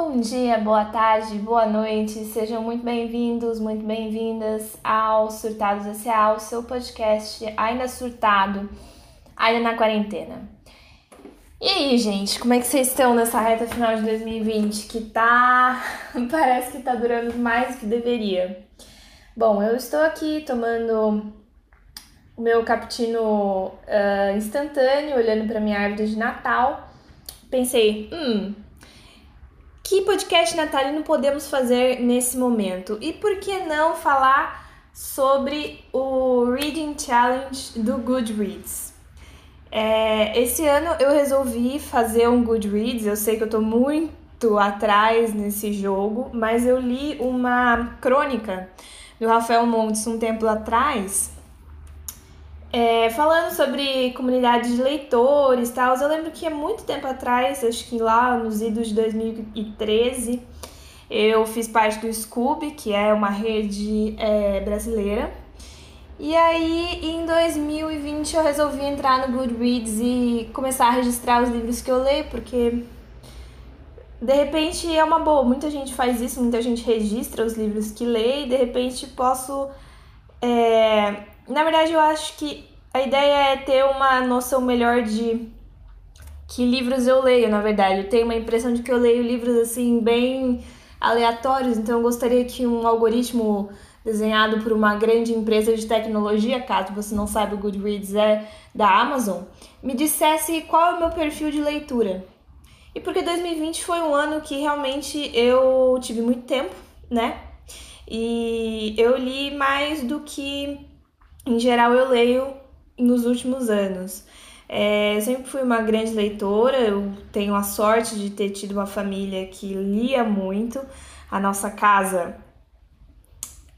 Bom dia, boa tarde, boa noite, sejam muito bem-vindos, muito bem-vindas ao Surtados S.A., o seu podcast ainda surtado, ainda na quarentena. E aí, gente, como é que vocês estão nessa reta final de 2020 que tá. parece que tá durando mais do que deveria? Bom, eu estou aqui tomando o meu cappuccino uh, instantâneo, olhando para minha árvore de Natal. Pensei, hum, que podcast natalino podemos fazer nesse momento? E por que não falar sobre o Reading Challenge do Goodreads? É, esse ano eu resolvi fazer um Goodreads, eu sei que eu tô muito atrás nesse jogo, mas eu li uma crônica do Rafael Montes um tempo atrás é, falando sobre comunidade de leitores e tal, eu lembro que há muito tempo atrás, acho que lá nos idos de 2013, eu fiz parte do Scoob, que é uma rede é, brasileira. E aí, em 2020, eu resolvi entrar no Goodreads e começar a registrar os livros que eu leio, porque de repente é uma boa. Muita gente faz isso, muita gente registra os livros que lê e de repente posso. É, na verdade, eu acho que a ideia é ter uma noção melhor de que livros eu leio, na verdade. Eu tenho uma impressão de que eu leio livros assim bem aleatórios, então eu gostaria que um algoritmo desenhado por uma grande empresa de tecnologia, caso você não saiba, o Goodreads é da Amazon, me dissesse qual é o meu perfil de leitura. E porque 2020 foi um ano que realmente eu tive muito tempo, né? E eu li mais do que em geral eu leio nos últimos anos. É, sempre fui uma grande leitora, eu tenho a sorte de ter tido uma família que lia muito. A nossa casa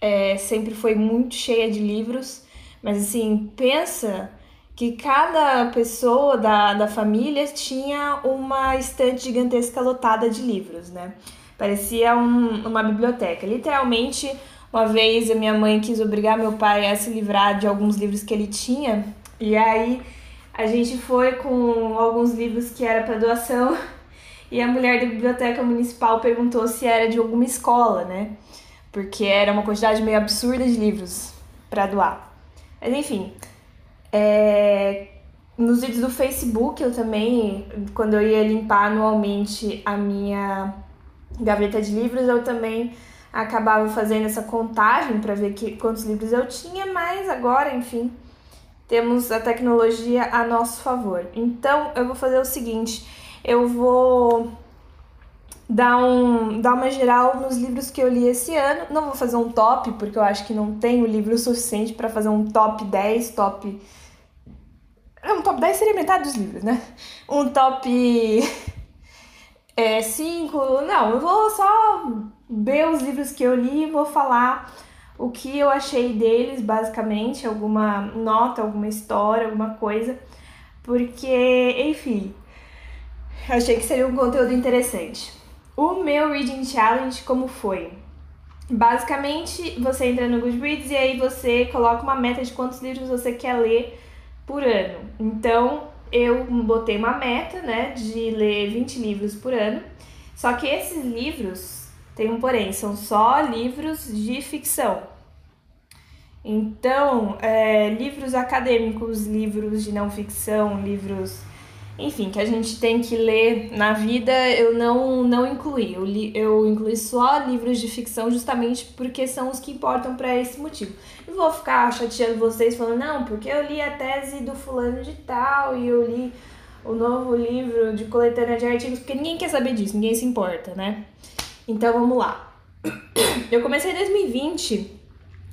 é, sempre foi muito cheia de livros, mas assim, pensa que cada pessoa da, da família tinha uma estante gigantesca lotada de livros, né? Parecia um, uma biblioteca. Literalmente, uma vez a minha mãe quis obrigar meu pai a se livrar de alguns livros que ele tinha, e aí a gente foi com alguns livros que era para doação, e a mulher da biblioteca municipal perguntou se era de alguma escola, né? Porque era uma quantidade meio absurda de livros para doar. Mas enfim, é... nos vídeos do Facebook eu também, quando eu ia limpar anualmente a minha gaveta de livros, eu também acabava fazendo essa contagem para ver que, quantos livros eu tinha, mas agora, enfim, temos a tecnologia a nosso favor. Então, eu vou fazer o seguinte, eu vou dar, um, dar uma geral nos livros que eu li esse ano. Não vou fazer um top, porque eu acho que não tenho livro suficiente para fazer um top 10, top... Um top 10 seria metade dos livros, né? Um top é, 5... Não, eu vou só ver os livros que eu li e vou falar o que eu achei deles, basicamente, alguma nota, alguma história, alguma coisa, porque, enfim, achei que seria um conteúdo interessante. O meu Reading Challenge, como foi? Basicamente, você entra no Goodreads e aí você coloca uma meta de quantos livros você quer ler por ano. Então, eu botei uma meta, né, de ler 20 livros por ano. Só que esses livros tem um porém, são só livros de ficção. Então, é, livros acadêmicos, livros de não ficção, livros, enfim, que a gente tem que ler na vida, eu não, não incluí. Eu, li, eu incluí só livros de ficção justamente porque são os que importam para esse motivo. Não vou ficar chateando vocês falando, não, porque eu li a tese do fulano de tal e eu li o novo livro de coletânea de artigos, porque ninguém quer saber disso, ninguém se importa, né? Então vamos lá. Eu comecei em 2020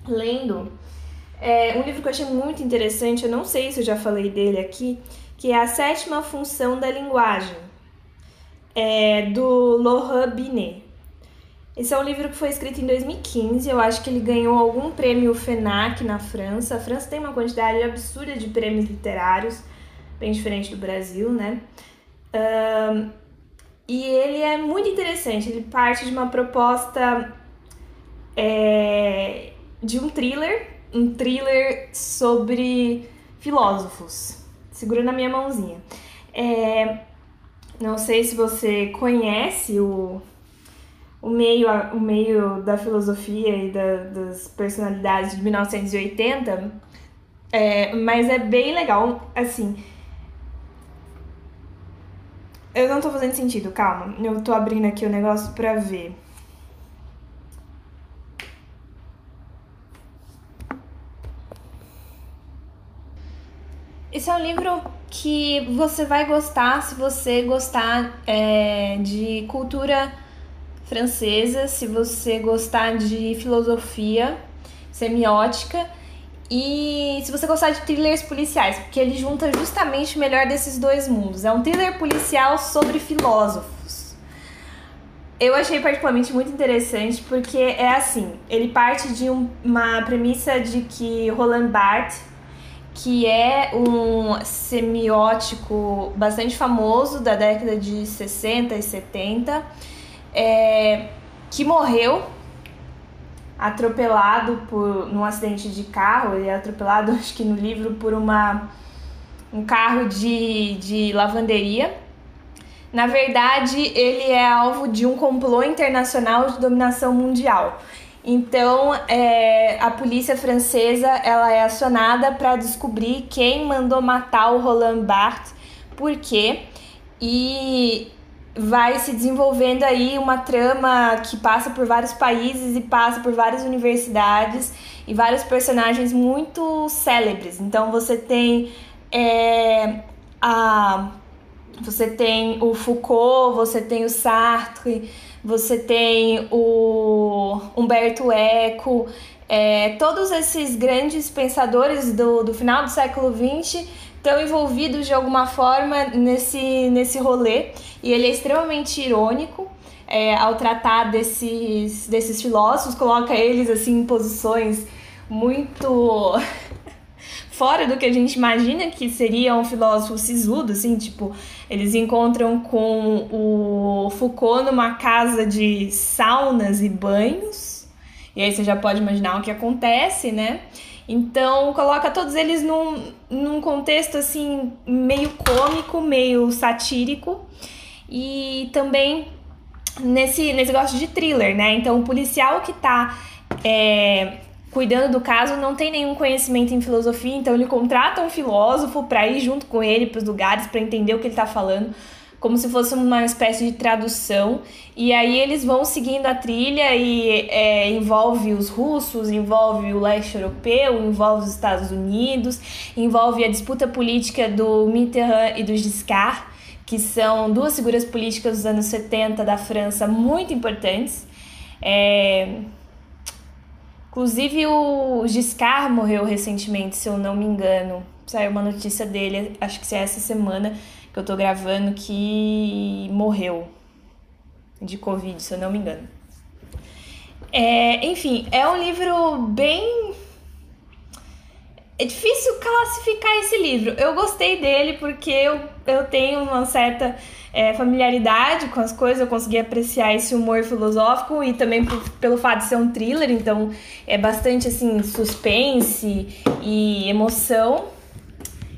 lendo é, um livro que eu achei muito interessante, eu não sei se eu já falei dele aqui, que é A Sétima Função da Linguagem, é, do Laurent Binet. Esse é um livro que foi escrito em 2015, eu acho que ele ganhou algum prêmio FENAC na França. A França tem uma quantidade absurda de prêmios literários, bem diferente do Brasil, né? E ele é muito interessante, ele parte de uma proposta é, de um thriller, um thriller sobre filósofos. Segura na minha mãozinha. É, não sei se você conhece o o meio, o meio da filosofia e da, das personalidades de 1980, é, mas é bem legal, assim. Eu não tô fazendo sentido, calma. Eu tô abrindo aqui o negócio pra ver. Esse é um livro que você vai gostar se você gostar é, de cultura francesa, se você gostar de filosofia, semiótica e se você gostar de thrillers policiais, porque ele junta justamente o melhor desses dois mundos. É um thriller policial sobre filósofos. Eu achei particularmente muito interessante porque é assim, ele parte de um, uma premissa de que Roland Barthes, que é um semiótico bastante famoso da década de 60 e 70, é, que morreu atropelado por num acidente de carro, ele é atropelado acho que no livro por uma um carro de, de lavanderia. Na verdade, ele é alvo de um complô internacional de dominação mundial. Então, é, a polícia francesa ela é acionada para descobrir quem mandou matar o Roland Barthes, por quê, e vai se desenvolvendo aí uma trama que passa por vários países e passa por várias universidades e vários personagens muito célebres. Então você tem é, a você tem o Foucault, você tem o Sartre, você tem o Humberto Eco, é, todos esses grandes pensadores do, do final do século XX estão envolvidos de alguma forma nesse, nesse rolê e ele é extremamente irônico é, ao tratar desses, desses filósofos, coloca eles assim em posições muito fora do que a gente imagina que seria um filósofo sisudo, assim, tipo, eles encontram com o Foucault numa casa de saunas e banhos, e aí você já pode imaginar o que acontece, né? Então, coloca todos eles num, num contexto assim, meio cômico, meio satírico e também nesse, nesse negócio de thriller, né? Então, o policial que tá é, cuidando do caso não tem nenhum conhecimento em filosofia, então ele contrata um filósofo para ir junto com ele para os lugares para entender o que ele tá falando como se fosse uma espécie de tradução. E aí eles vão seguindo a trilha e é, envolve os russos, envolve o leste europeu, envolve os Estados Unidos, envolve a disputa política do Mitterrand e do Giscard, que são duas figuras políticas dos anos 70 da França muito importantes. É... Inclusive o Giscard morreu recentemente, se eu não me engano. Saiu uma notícia dele, acho que é essa semana, que eu tô gravando que morreu de Covid, se eu não me engano. É, enfim, é um livro bem. É difícil classificar esse livro. Eu gostei dele porque eu, eu tenho uma certa é, familiaridade com as coisas, eu consegui apreciar esse humor filosófico e também por, pelo fato de ser um thriller, então é bastante assim suspense e emoção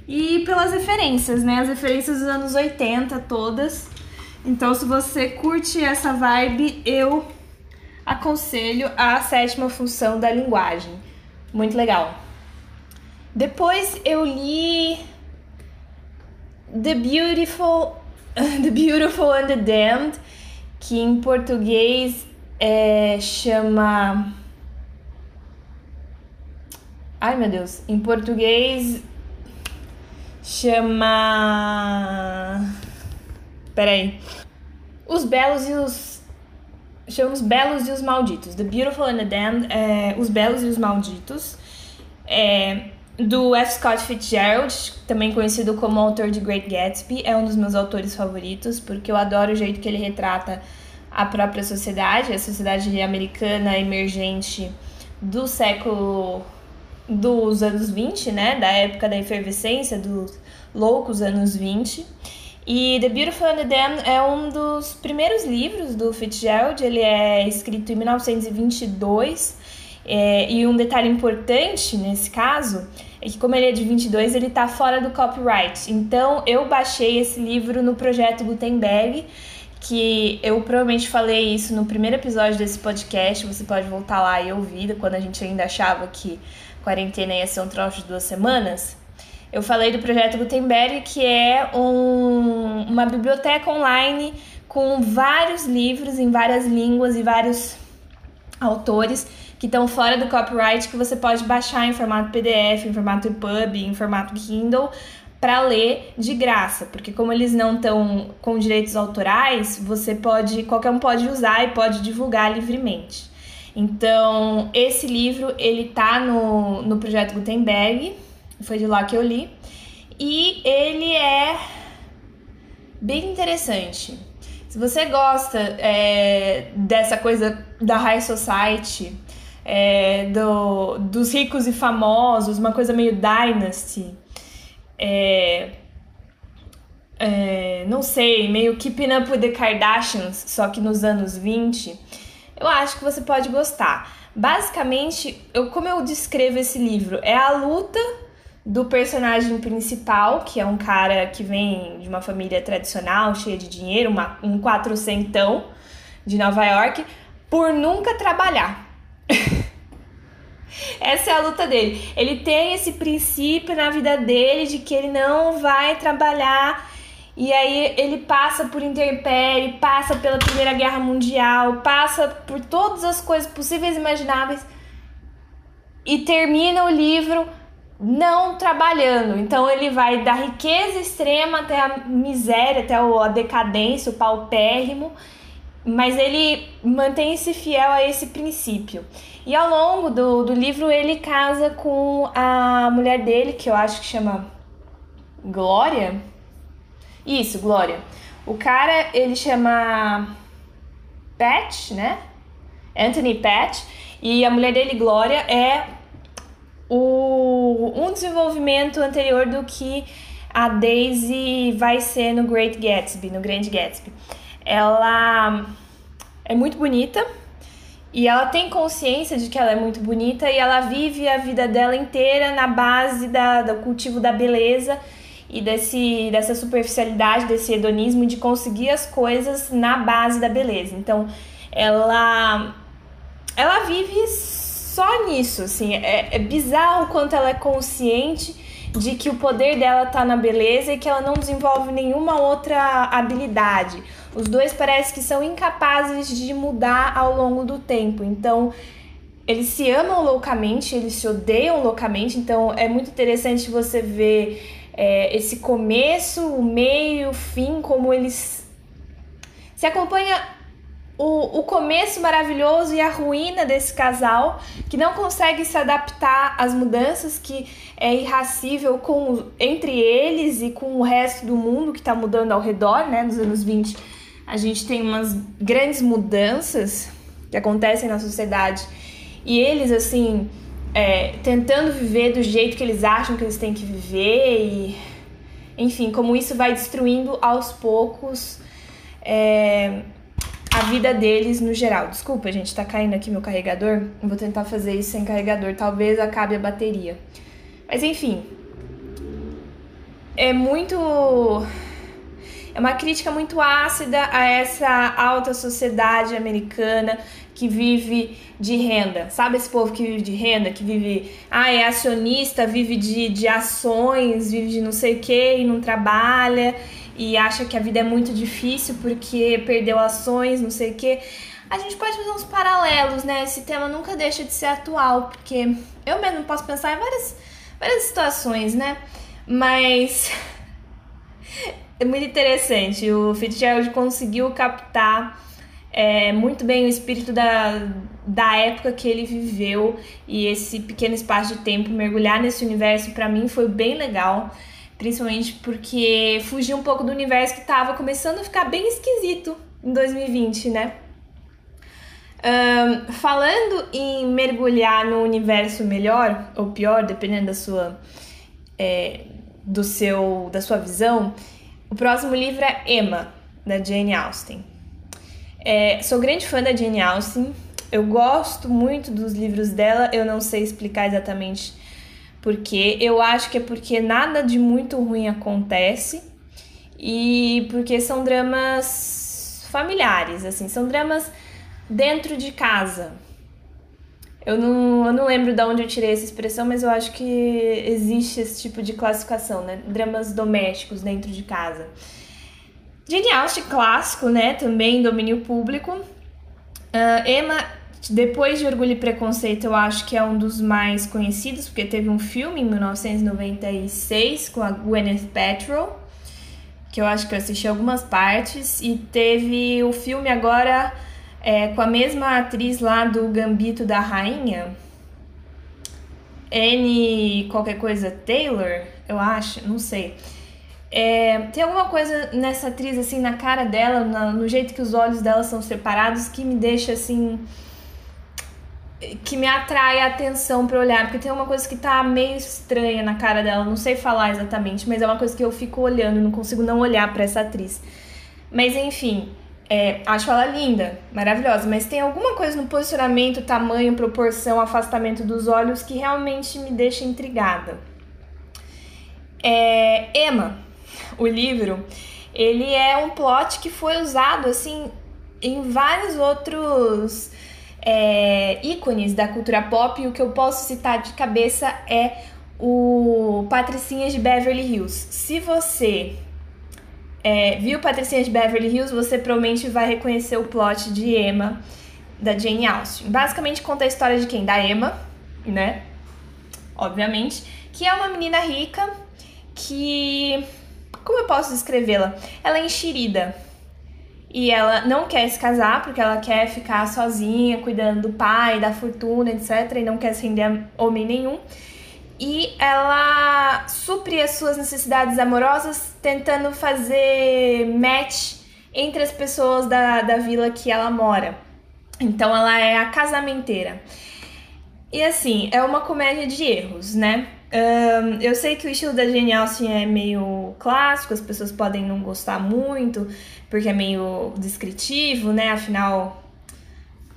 e pelas referências, né? As referências dos anos 80 todas. Então, se você curte essa vibe, eu aconselho a sétima função da linguagem. Muito legal. Depois eu li The Beautiful, The Beautiful and the Damned, que em português é, chama. Ai meu Deus, em português chama. Peraí. Os Belos e os. Chama Os Belos e os Malditos. The Beautiful and the Damned. É, os Belos e os Malditos. É, do F. Scott Fitzgerald, também conhecido como autor de Great Gatsby. É um dos meus autores favoritos, porque eu adoro o jeito que ele retrata a própria sociedade, a sociedade americana emergente do século dos anos 20, né, da época da efervescência, dos loucos anos 20. E The Beautiful and the Damned é um dos primeiros livros do Fitzgerald, ele é escrito em 1922. É, e um detalhe importante nesse caso é que, como ele é de 22, ele está fora do copyright. Então, eu baixei esse livro no projeto Gutenberg, que eu provavelmente falei isso no primeiro episódio desse podcast. Você pode voltar lá e ouvir, quando a gente ainda achava que quarentena ia ser um troço de duas semanas. Eu falei do projeto Gutenberg, que é um, uma biblioteca online com vários livros em várias línguas e vários autores que estão fora do copyright que você pode baixar em formato PDF, em formato EPUB, em formato Kindle para ler de graça, porque como eles não estão com direitos autorais, você pode, qualquer um pode usar e pode divulgar livremente. Então, esse livro, ele tá no, no projeto Gutenberg, foi de lá que eu li, e ele é bem interessante. Se você gosta é, dessa coisa da high society, é, do, dos ricos e famosos, uma coisa meio dynasty, é, é, não sei, meio Keeping Up with the Kardashians, só que nos anos 20, eu acho que você pode gostar. Basicamente, eu, como eu descrevo esse livro, é a luta do personagem principal, que é um cara que vem de uma família tradicional, cheia de dinheiro, uma, um quatrocentão de Nova York, por nunca trabalhar. Essa é a luta dele. Ele tem esse princípio na vida dele de que ele não vai trabalhar. E aí ele passa por interpérie, passa pela Primeira Guerra Mundial, passa por todas as coisas possíveis e imagináveis e termina o livro não trabalhando. Então ele vai da riqueza extrema até a miséria, até a decadência, o paupérrimo, mas ele mantém-se fiel a esse princípio. E ao longo do, do livro ele casa com a mulher dele, que eu acho que chama Glória. Isso, Glória. O cara ele chama Pat, né? Anthony Pat. E a mulher dele, Glória, é o, um desenvolvimento anterior do que a Daisy vai ser no Great Gatsby, no Grande Gatsby. Ela é muito bonita, e ela tem consciência de que ela é muito bonita e ela vive a vida dela inteira na base da, do cultivo da beleza e desse, dessa superficialidade, desse hedonismo de conseguir as coisas na base da beleza. Então, ela ela vive só nisso, assim, é, é bizarro quanto ela é consciente de que o poder dela tá na beleza e que ela não desenvolve nenhuma outra habilidade. Os dois parece que são incapazes de mudar ao longo do tempo. Então, eles se amam loucamente, eles se odeiam loucamente. Então, é muito interessante você ver é, esse começo, o meio, o fim, como eles se acompanha o, o começo maravilhoso e a ruína desse casal que não consegue se adaptar às mudanças, que é irracível com, entre eles e com o resto do mundo que está mudando ao redor, né? Nos anos 20, a gente tem umas grandes mudanças que acontecem na sociedade e eles, assim, é, tentando viver do jeito que eles acham que eles têm que viver e. Enfim, como isso vai destruindo aos poucos. É, a vida deles no geral. Desculpa, gente, tá caindo aqui meu carregador. Vou tentar fazer isso sem carregador, talvez acabe a bateria. Mas enfim, é muito é uma crítica muito ácida a essa alta sociedade americana que vive de renda. Sabe esse povo que vive de renda, que vive, ah, é acionista, vive de, de ações, vive de não sei o que e não trabalha e acha que a vida é muito difícil porque perdeu ações, não sei o quê. A gente pode fazer uns paralelos, né? Esse tema nunca deixa de ser atual, porque eu mesmo posso pensar em várias, várias situações, né? Mas é muito interessante. O Fitzgerald conseguiu captar é, muito bem o espírito da, da época que ele viveu e esse pequeno espaço de tempo, mergulhar nesse universo, para mim foi bem legal principalmente porque fugiu um pouco do universo que estava começando a ficar bem esquisito em 2020, né? Um, falando em mergulhar no universo melhor ou pior, dependendo da sua é, do seu da sua visão, o próximo livro é Emma da Jane Austen. É, sou grande fã da Jane Austen. Eu gosto muito dos livros dela. Eu não sei explicar exatamente porque eu acho que é porque nada de muito ruim acontece e porque são dramas familiares, assim, são dramas dentro de casa. Eu não, eu não lembro de onde eu tirei essa expressão, mas eu acho que existe esse tipo de classificação, né? Dramas domésticos dentro de casa. Jane Austen, clássico, né? Também domínio público. Uh, Emma, depois de Orgulho e Preconceito, eu acho que é um dos mais conhecidos, porque teve um filme em 1996 com a Gwyneth Paltrow, que eu acho que eu assisti algumas partes, e teve o filme agora é, com a mesma atriz lá do Gambito da Rainha, Anne qualquer coisa Taylor, eu acho, não sei. É, tem alguma coisa nessa atriz, assim, na cara dela, na, no jeito que os olhos dela são separados, que me deixa, assim. que me atrai a atenção para olhar, porque tem uma coisa que tá meio estranha na cara dela, não sei falar exatamente, mas é uma coisa que eu fico olhando, não consigo não olhar para essa atriz. Mas enfim, é, acho ela linda, maravilhosa, mas tem alguma coisa no posicionamento, tamanho, proporção, afastamento dos olhos que realmente me deixa intrigada. É, Emma o livro, ele é um plot que foi usado assim em vários outros é, ícones da cultura pop. E o que eu posso citar de cabeça é o Patricinhas de Beverly Hills. Se você é, viu Patricinhas de Beverly Hills, você provavelmente vai reconhecer o plot de Emma da Jane Austen. Basicamente conta a história de quem? Da Emma, né? Obviamente, que é uma menina rica que como eu posso descrevê-la? Ela é enxerida. E ela não quer se casar porque ela quer ficar sozinha, cuidando do pai, da fortuna, etc. E não quer se render a homem nenhum. E ela supre as suas necessidades amorosas tentando fazer match entre as pessoas da, da vila que ela mora. Então ela é a casamenteira. E assim, é uma comédia de erros, né? Um, eu sei que o estilo da Jane Austen é meio clássico, as pessoas podem não gostar muito, porque é meio descritivo, né? Afinal,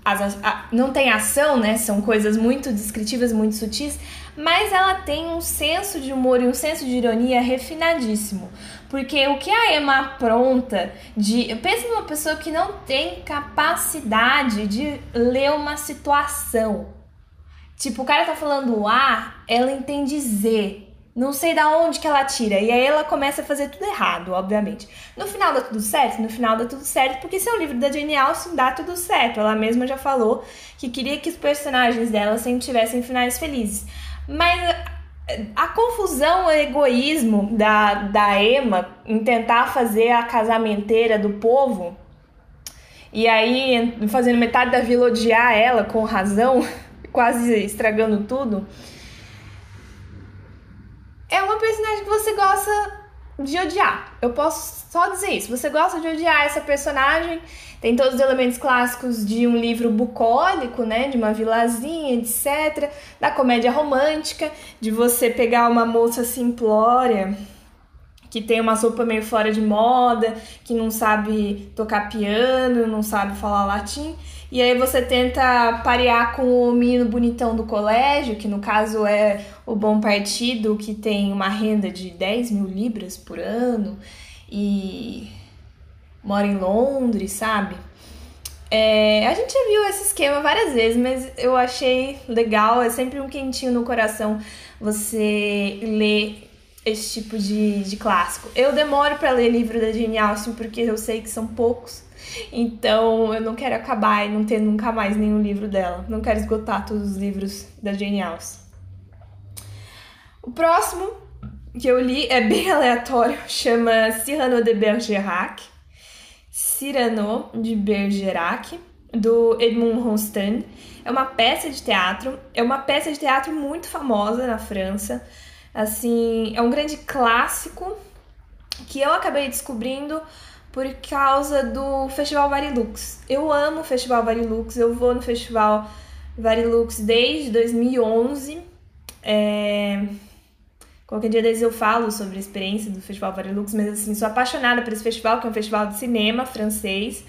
as, a, não tem ação, né? São coisas muito descritivas, muito sutis, mas ela tem um senso de humor e um senso de ironia refinadíssimo. Porque o que a Emma apronta de. Pensa numa pessoa que não tem capacidade de ler uma situação Tipo, o cara tá falando A, ela entende Z. Não sei da onde que ela tira. E aí ela começa a fazer tudo errado, obviamente. No final dá tudo certo? No final dá tudo certo, porque esse é um livro da Jane Austen, dá tudo certo. Ela mesma já falou que queria que os personagens dela sempre tivessem finais felizes. Mas a, a confusão, o egoísmo da, da Emma em tentar fazer a casamenteira do povo, e aí fazendo metade da vila odiar ela com razão quase estragando tudo. É uma personagem que você gosta de odiar. Eu posso só dizer isso. Você gosta de odiar essa personagem. Tem todos os elementos clássicos de um livro bucólico, né? De uma vilazinha, etc. Da comédia romântica, de você pegar uma moça simplória que tem uma sopa meio fora de moda, que não sabe tocar piano, não sabe falar latim, e aí você tenta parear com o menino bonitão do colégio, que no caso é o Bom Partido, que tem uma renda de 10 mil libras por ano e mora em Londres, sabe? É, a gente já viu esse esquema várias vezes, mas eu achei legal, é sempre um quentinho no coração você ler esse tipo de, de clássico. Eu demoro para ler livro da Jane Austen porque eu sei que são poucos então eu não quero acabar e não ter nunca mais nenhum livro dela. Não quero esgotar todos os livros da Jane Austen. O próximo que eu li é bem aleatório, chama Cyrano de Bergerac. Cyrano de Bergerac, do Edmond Rostand. É uma peça de teatro, é uma peça de teatro muito famosa na França. Assim, é um grande clássico que eu acabei descobrindo por causa do Festival Varilux. Eu amo o Festival Varilux, eu vou no Festival Varilux desde 2011. É... Qualquer dia desses eu falo sobre a experiência do Festival Varilux, mas assim, sou apaixonada por esse festival, que é um festival de cinema francês,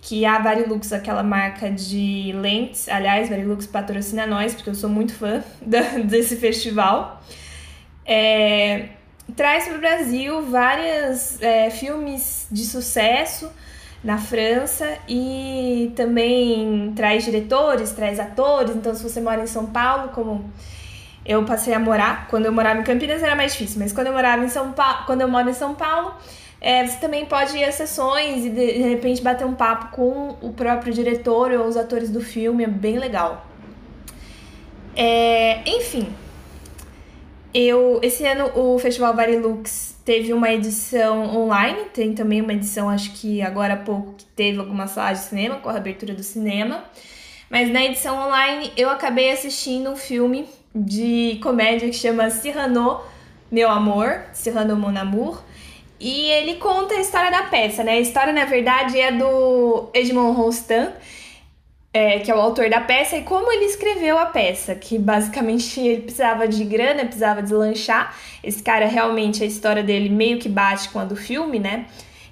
que a Varilux, aquela marca de lentes, aliás, Varilux patrocina nós, porque eu sou muito fã da, desse festival. É, traz para o Brasil vários é, filmes de sucesso na França e também traz diretores, traz atores. Então, se você mora em São Paulo, como eu passei a morar, quando eu morava em Campinas era mais difícil, mas quando eu morava em São Paulo, quando eu moro em São Paulo, é, você também pode ir a sessões e de, de repente bater um papo com o próprio diretor ou os atores do filme, é bem legal. É, enfim, eu esse ano o Festival Varilux teve uma edição online, tem também uma edição, acho que agora há pouco, que teve algumas salas de cinema com a abertura do cinema. Mas na edição online eu acabei assistindo um filme de comédia que chama Cyrano, Meu Amor, Cyrano Mon Amour. E ele conta a história da peça, né? A história, na verdade, é do Edmond Rostand, é, que é o autor da peça, e como ele escreveu a peça, que basicamente ele precisava de grana, precisava deslanchar. Esse cara realmente, a história dele meio que bate com a do filme, né?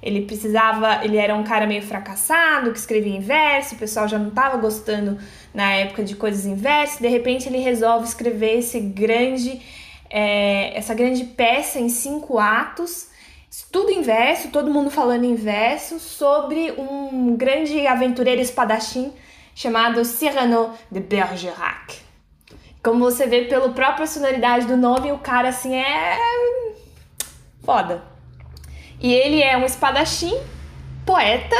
Ele precisava, ele era um cara meio fracassado, que escrevia em verso, o pessoal já não estava gostando na época de coisas em verso, de repente ele resolve escrever esse grande, é, essa grande peça em cinco atos, tudo em verso, todo mundo falando em verso, sobre um grande aventureiro espadachim chamado Cyrano de Bergerac. Como você vê pela própria sonoridade do nome, o cara assim é foda. E ele é um espadachim, poeta,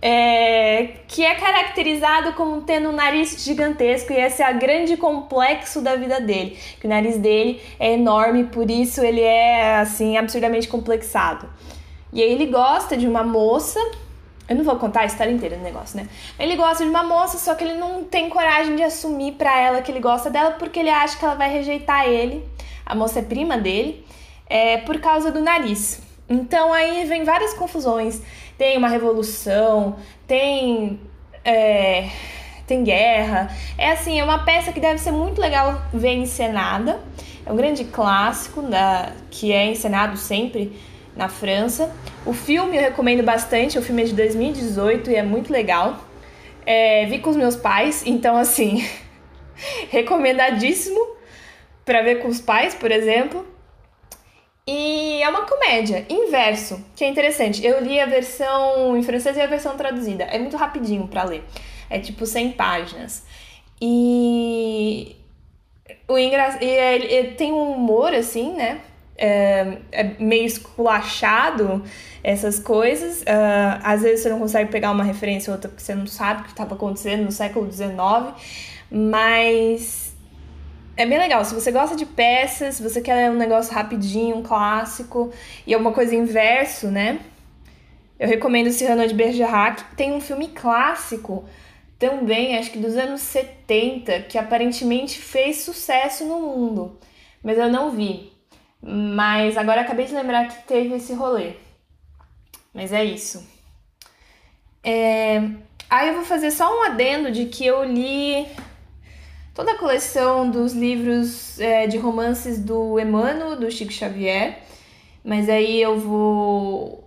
é, que é caracterizado como tendo um nariz gigantesco e esse é o grande complexo da vida dele. Que o nariz dele é enorme, por isso ele é assim absurdamente complexado. E aí ele gosta de uma moça eu não vou contar a história inteira do negócio, né? Ele gosta de uma moça, só que ele não tem coragem de assumir pra ela que ele gosta dela porque ele acha que ela vai rejeitar ele. A moça é prima dele, é, por causa do nariz. Então aí vem várias confusões. Tem uma revolução, tem. É, tem guerra. É assim, é uma peça que deve ser muito legal ver encenada. É um grande clássico da, que é encenado sempre na França. O filme eu recomendo bastante, o filme é de 2018 e é muito legal. É, vi com os meus pais, então assim, recomendadíssimo para ver com os pais, por exemplo. E é uma comédia, inverso, que é interessante. Eu li a versão em francês e a versão traduzida. É muito rapidinho para ler. É tipo 100 páginas. E o engra... e ele tem um humor assim, né? é, é meio esculachado essas coisas. Uh, às vezes você não consegue pegar uma referência ou outra porque você não sabe o que estava acontecendo no século XIX, mas é bem legal. Se você gosta de peças, se você quer um negócio rapidinho, um clássico, e é uma coisa inverso, né? Eu recomendo Cyrano de Bergerac. Tem um filme clássico também, acho que dos anos 70, que aparentemente fez sucesso no mundo, mas eu não vi. Mas agora acabei de lembrar que teve esse rolê. Mas é isso. É... Aí eu vou fazer só um adendo de que eu li toda a coleção dos livros é, de romances do Emmanuel, do Chico Xavier. Mas aí eu vou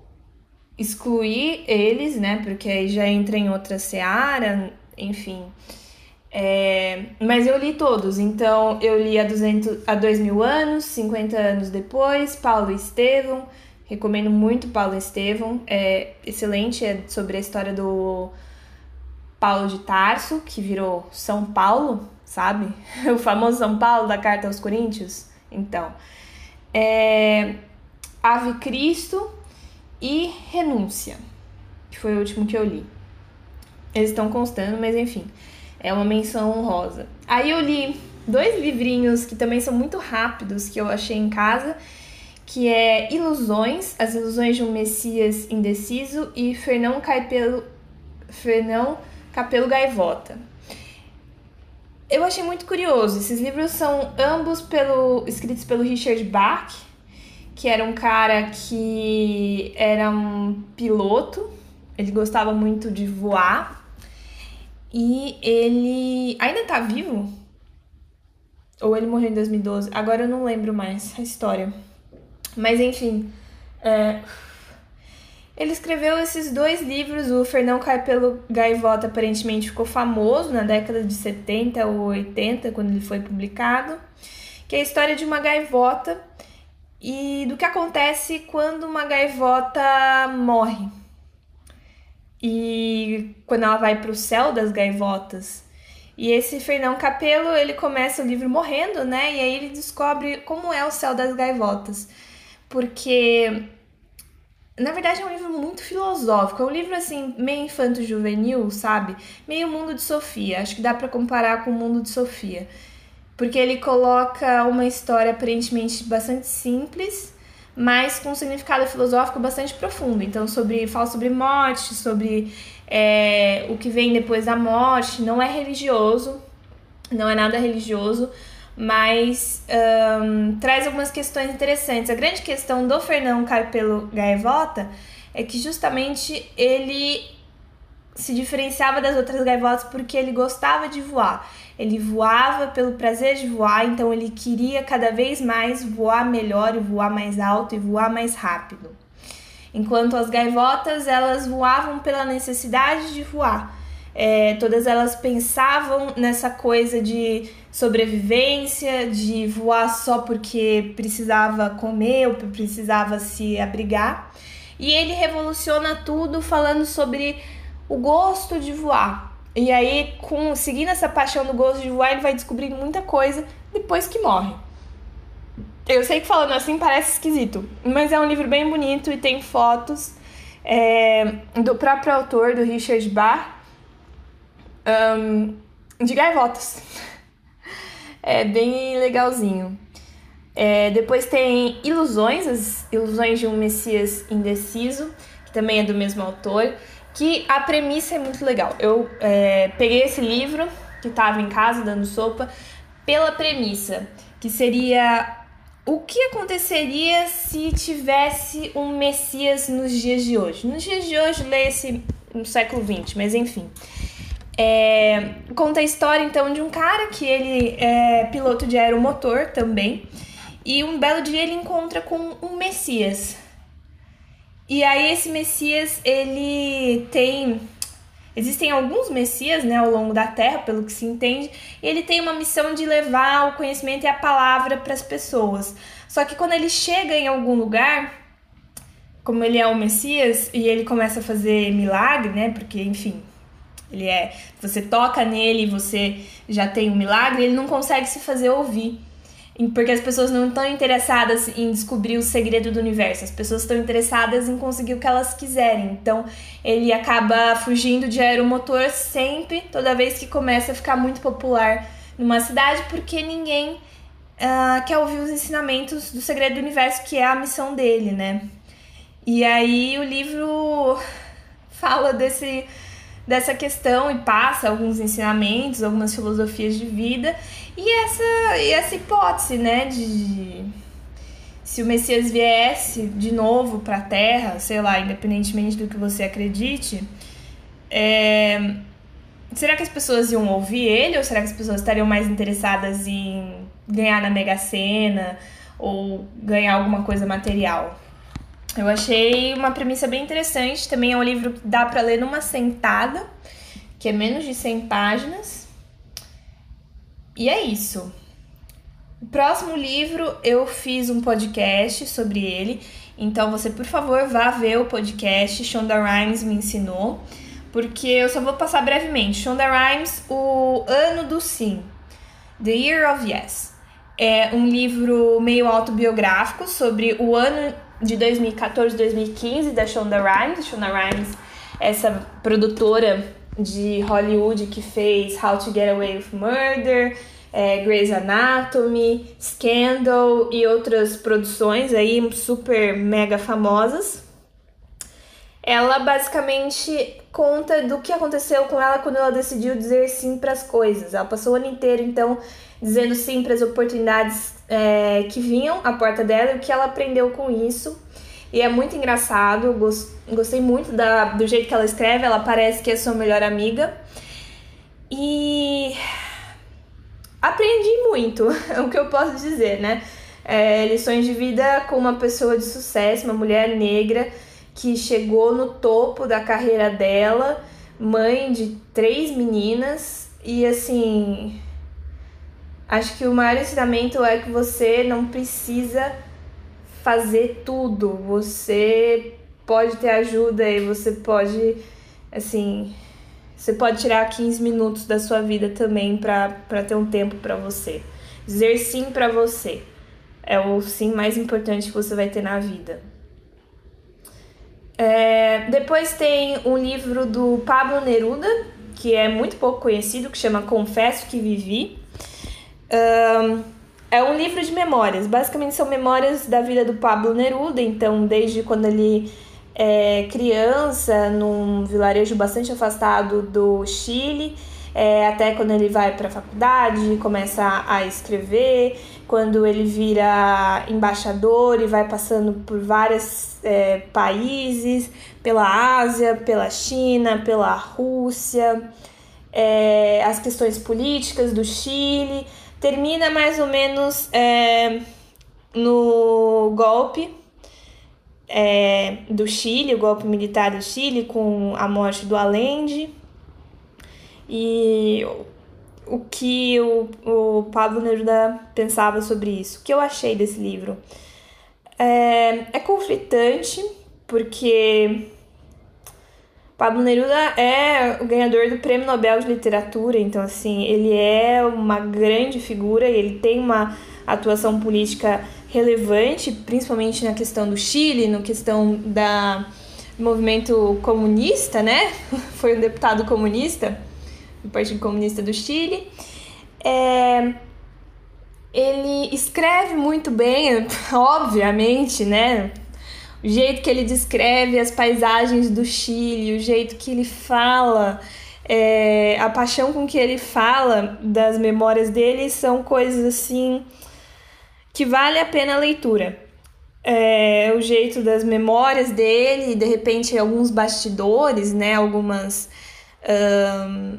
excluir eles, né? Porque aí já entra em outra seara, enfim. É, mas eu li todos, então eu li há, 200, há dois mil anos, 50 anos depois, Paulo Estevão, recomendo muito Paulo Estevão, é excelente, é sobre a história do Paulo de Tarso, que virou São Paulo, sabe? O famoso São Paulo da Carta aos Coríntios. Então, é, Ave Cristo e Renúncia, que foi o último que eu li. Eles estão constando, mas enfim. É uma menção honrosa. Aí eu li dois livrinhos que também são muito rápidos que eu achei em casa, que é Ilusões, As Ilusões de um Messias Indeciso e Fernão Capelo, Fernão Capelo Gaivota. Eu achei muito curioso. Esses livros são ambos pelo, escritos pelo Richard Bach, que era um cara que era um piloto. Ele gostava muito de voar e ele ainda tá vivo? Ou ele morreu em 2012? Agora eu não lembro mais a história. Mas enfim. É... Ele escreveu esses dois livros. O Fernão Cai pelo Gaivota aparentemente ficou famoso na década de 70 ou 80, quando ele foi publicado. Que é a história de uma gaivota e do que acontece quando uma gaivota morre. e quando ela vai para o céu das gaivotas. E esse Fernão Capelo, ele começa o livro morrendo, né? E aí ele descobre como é o céu das gaivotas. Porque na verdade é um livro muito filosófico, é um livro assim meio infanto juvenil, sabe? Meio mundo de Sofia. Acho que dá para comparar com o mundo de Sofia. Porque ele coloca uma história aparentemente bastante simples, mas com um significado filosófico bastante profundo. Então, sobre fala sobre morte, sobre é, o que vem depois da morte. Não é religioso, não é nada religioso, mas um, traz algumas questões interessantes. A grande questão do Fernão Carpelo Gaivota é que justamente ele se diferenciava das outras gaivotas porque ele gostava de voar. Ele voava pelo prazer de voar, então ele queria cada vez mais voar melhor e voar mais alto e voar mais rápido. Enquanto as gaivotas, elas voavam pela necessidade de voar. É, todas elas pensavam nessa coisa de sobrevivência, de voar só porque precisava comer ou precisava se abrigar. E ele revoluciona tudo falando sobre o gosto de voar. E aí, com seguindo essa paixão do gosto de voar, ele vai descobrindo muita coisa depois que morre. Eu sei que falando assim parece esquisito, mas é um livro bem bonito e tem fotos é, do próprio autor, do Richard Bach, um, de gaivotas. É bem legalzinho. É, depois tem Ilusões, as Ilusões de um Messias Indeciso, que também é do mesmo autor que a premissa é muito legal. Eu é, peguei esse livro que estava em casa dando sopa pela premissa que seria o que aconteceria se tivesse um Messias nos dias de hoje. Nos dias de hoje, lê-se no século XX, mas enfim. É, conta a história então de um cara que ele é piloto de aeromotor também. E um belo dia ele encontra com um Messias, e aí esse Messias, ele tem Existem alguns messias né, ao longo da Terra, pelo que se entende, e ele tem uma missão de levar o conhecimento e a palavra para as pessoas. Só que quando ele chega em algum lugar, como ele é o Messias e ele começa a fazer milagre, né? Porque, enfim, ele é. Você toca nele, você já tem um milagre, ele não consegue se fazer ouvir porque as pessoas não estão interessadas em descobrir o segredo do universo, as pessoas estão interessadas em conseguir o que elas quiserem. Então, ele acaba fugindo de aeromotor sempre, toda vez que começa a ficar muito popular numa cidade, porque ninguém uh, quer ouvir os ensinamentos do segredo do universo, que é a missão dele, né? E aí o livro fala desse dessa questão e passa alguns ensinamentos, algumas filosofias de vida e essa, e essa hipótese, né, de se o Messias viesse de novo para a Terra, sei lá, independentemente do que você acredite, é, será que as pessoas iam ouvir ele ou será que as pessoas estariam mais interessadas em ganhar na Mega Sena ou ganhar alguma coisa material? Eu achei uma premissa bem interessante. Também é um livro que dá para ler numa sentada, que é menos de 100 páginas. E é isso. O próximo livro eu fiz um podcast sobre ele, então você, por favor, vá ver o podcast. Shonda Rhimes me ensinou, porque eu só vou passar brevemente. Shonda Rhimes, O Ano do Sim, The Year of Yes. É um livro meio autobiográfico sobre o ano de 2014 2015 da Shonda Rhimes. Shonda Rhimes, essa produtora de Hollywood que fez How to Get Away with Murder, é, Grey's Anatomy, Scandal e outras produções aí super mega famosas. Ela basicamente conta do que aconteceu com ela quando ela decidiu dizer sim para as coisas. Ela passou o ano inteiro então dizendo sim para as oportunidades é, que vinham à porta dela e o que ela aprendeu com isso. E é muito engraçado, gostei muito da, do jeito que ela escreve, ela parece que é sua melhor amiga. E aprendi muito, é o que eu posso dizer, né? É, lições de vida com uma pessoa de sucesso, uma mulher negra que chegou no topo da carreira dela, mãe de três meninas, e assim, Acho que o maior ensinamento é que você não precisa fazer tudo. Você pode ter ajuda e você pode Assim, você pode tirar 15 minutos da sua vida também para ter um tempo para você. Dizer sim para você é o sim mais importante que você vai ter na vida. É, depois tem um livro do Pablo Neruda, que é muito pouco conhecido, que chama Confesso que Vivi. Um, é um livro de memórias. Basicamente são memórias da vida do Pablo Neruda, então desde quando ele é criança, num vilarejo bastante afastado do Chile, é, até quando ele vai para a faculdade, começa a escrever, quando ele vira embaixador e vai passando por vários é, países, pela Ásia, pela China, pela Rússia, é, as questões políticas do Chile, termina mais ou menos é, no golpe é, do Chile, o golpe militar do Chile, com a morte do Allende. E o que o, o Pablo Neruda pensava sobre isso. O que eu achei desse livro? É, é conflitante, porque Pablo Neruda é o ganhador do Prêmio Nobel de Literatura, então assim, ele é uma grande figura e ele tem uma atuação política relevante, principalmente na questão do Chile, na questão da movimento comunista, né? Foi um deputado comunista do Partido Comunista do Chile. É, ele escreve muito bem, obviamente, né? O jeito que ele descreve as paisagens do Chile, o jeito que ele fala, é, a paixão com que ele fala das memórias dele são coisas assim que vale a pena a leitura. É, o jeito das memórias dele, de repente alguns bastidores, né? Algumas um,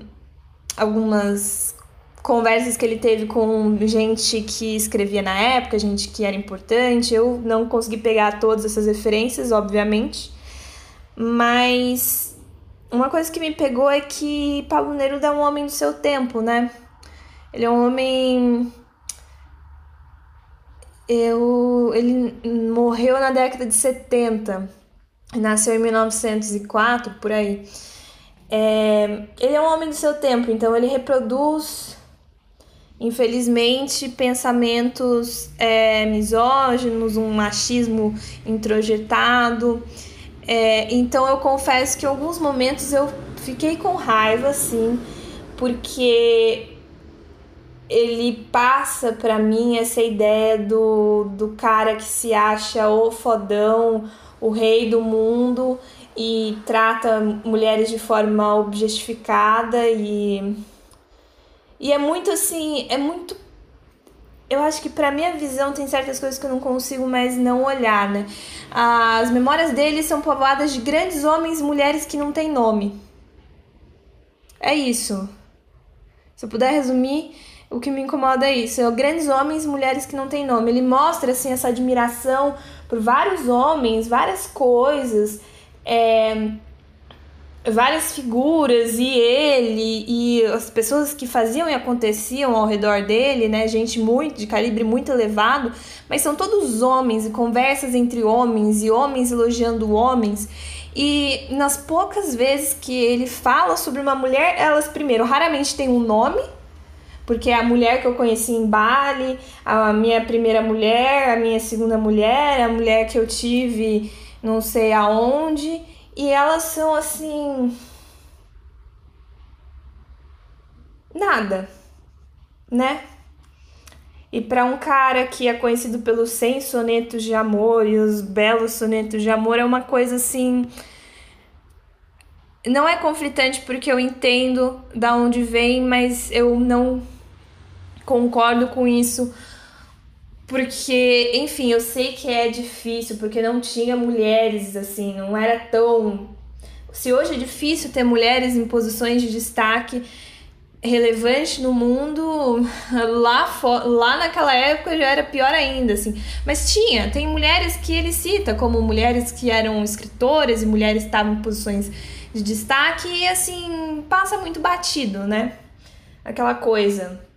algumas conversas que ele teve com gente que escrevia na época, gente que era importante. Eu não consegui pegar todas essas referências, obviamente, mas uma coisa que me pegou é que Pablo Neruda é um homem do seu tempo, né? Ele é um homem. Eu... Ele morreu na década de 70, nasceu em 1904, por aí. É, ele é um homem do seu tempo, então ele reproduz, infelizmente, pensamentos é, misóginos, um machismo introjetado. É, então eu confesso que em alguns momentos eu fiquei com raiva, assim, porque ele passa para mim essa ideia do, do cara que se acha o fodão, o rei do mundo e trata mulheres de forma objetificada e e é muito assim, é muito eu acho que para minha visão tem certas coisas que eu não consigo mais não olhar, né? As memórias dele são povoadas de grandes homens e mulheres que não têm nome. É isso. Se eu puder resumir, o que me incomoda é isso. É grandes homens e mulheres que não têm nome. Ele mostra assim essa admiração por vários homens, várias coisas é, várias figuras e ele e as pessoas que faziam e aconteciam ao redor dele, né, gente muito de calibre muito elevado, mas são todos homens e conversas entre homens e homens elogiando homens. E nas poucas vezes que ele fala sobre uma mulher, elas primeiro raramente têm um nome, porque é a mulher que eu conheci em Bali, a minha primeira mulher, a minha segunda mulher, a mulher que eu tive não sei aonde, e elas são assim. Nada, né? E para um cara que é conhecido pelos 100 sonetos de amor e os belos sonetos de amor, é uma coisa assim. Não é conflitante porque eu entendo da onde vem, mas eu não concordo com isso porque, enfim, eu sei que é difícil, porque não tinha mulheres assim, não era tão. Se hoje é difícil ter mulheres em posições de destaque relevante no mundo, lá, lá naquela época já era pior ainda, assim. Mas tinha, tem mulheres que ele cita, como mulheres que eram escritoras e mulheres que estavam em posições de destaque, e assim, passa muito batido, né? Aquela coisa.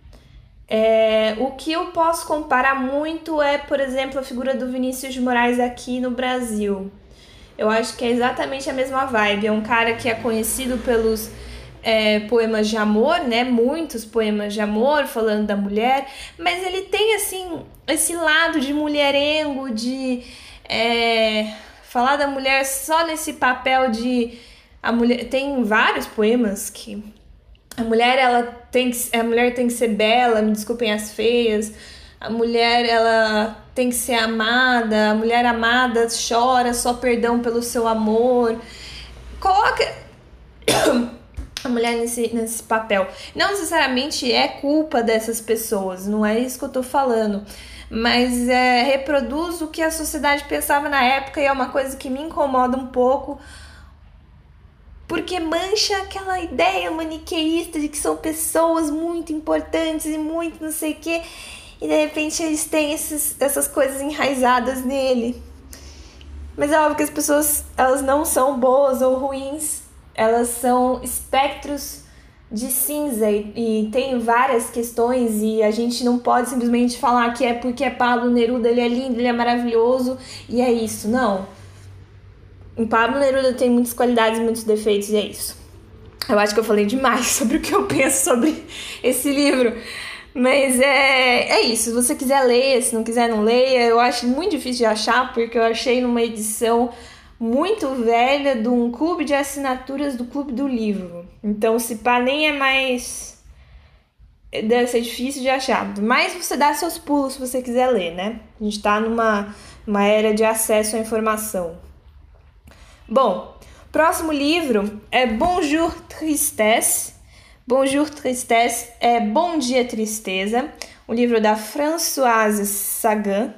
É, o que eu posso comparar muito é, por exemplo, a figura do Vinícius de Moraes aqui no Brasil. Eu acho que é exatamente a mesma vibe. É um cara que é conhecido pelos é, poemas de amor, né? Muitos poemas de amor falando da mulher, mas ele tem assim esse lado de mulherengo, de é, falar da mulher só nesse papel de a mulher tem vários poemas que a mulher ela tem que a mulher tem que ser bela, me desculpem as feias. A mulher ela tem que ser amada, a mulher amada chora só perdão pelo seu amor. Coloca a mulher nesse, nesse papel. Não necessariamente é culpa dessas pessoas, não é isso que eu tô falando. Mas é, reproduz o que a sociedade pensava na época e é uma coisa que me incomoda um pouco. Porque mancha aquela ideia maniqueísta de que são pessoas muito importantes e muito não sei o quê. E de repente eles têm esses, essas coisas enraizadas nele. Mas é óbvio que as pessoas elas não são boas ou ruins elas são espectros de cinza e, e, tem várias questões e a gente não pode simplesmente falar que é porque é Pablo Neruda, ele é lindo, ele é maravilhoso e é isso. Não. O Pablo Neruda tem muitas qualidades e muitos defeitos e é isso. Eu acho que eu falei demais sobre o que eu penso sobre esse livro. Mas é, é isso. Se você quiser ler, se não quiser, não leia. Eu acho muito difícil de achar, porque eu achei numa edição muito velha de um clube de assinaturas do Clube do Livro. Então, se pá, nem é mais. Deve ser difícil de achar. Mas você dá seus pulos se você quiser ler, né? A gente tá numa uma era de acesso à informação. Bom, próximo livro é Bonjour Tristesse. Bonjour Tristesse é Bom Dia Tristeza, um livro da Françoise Sagan,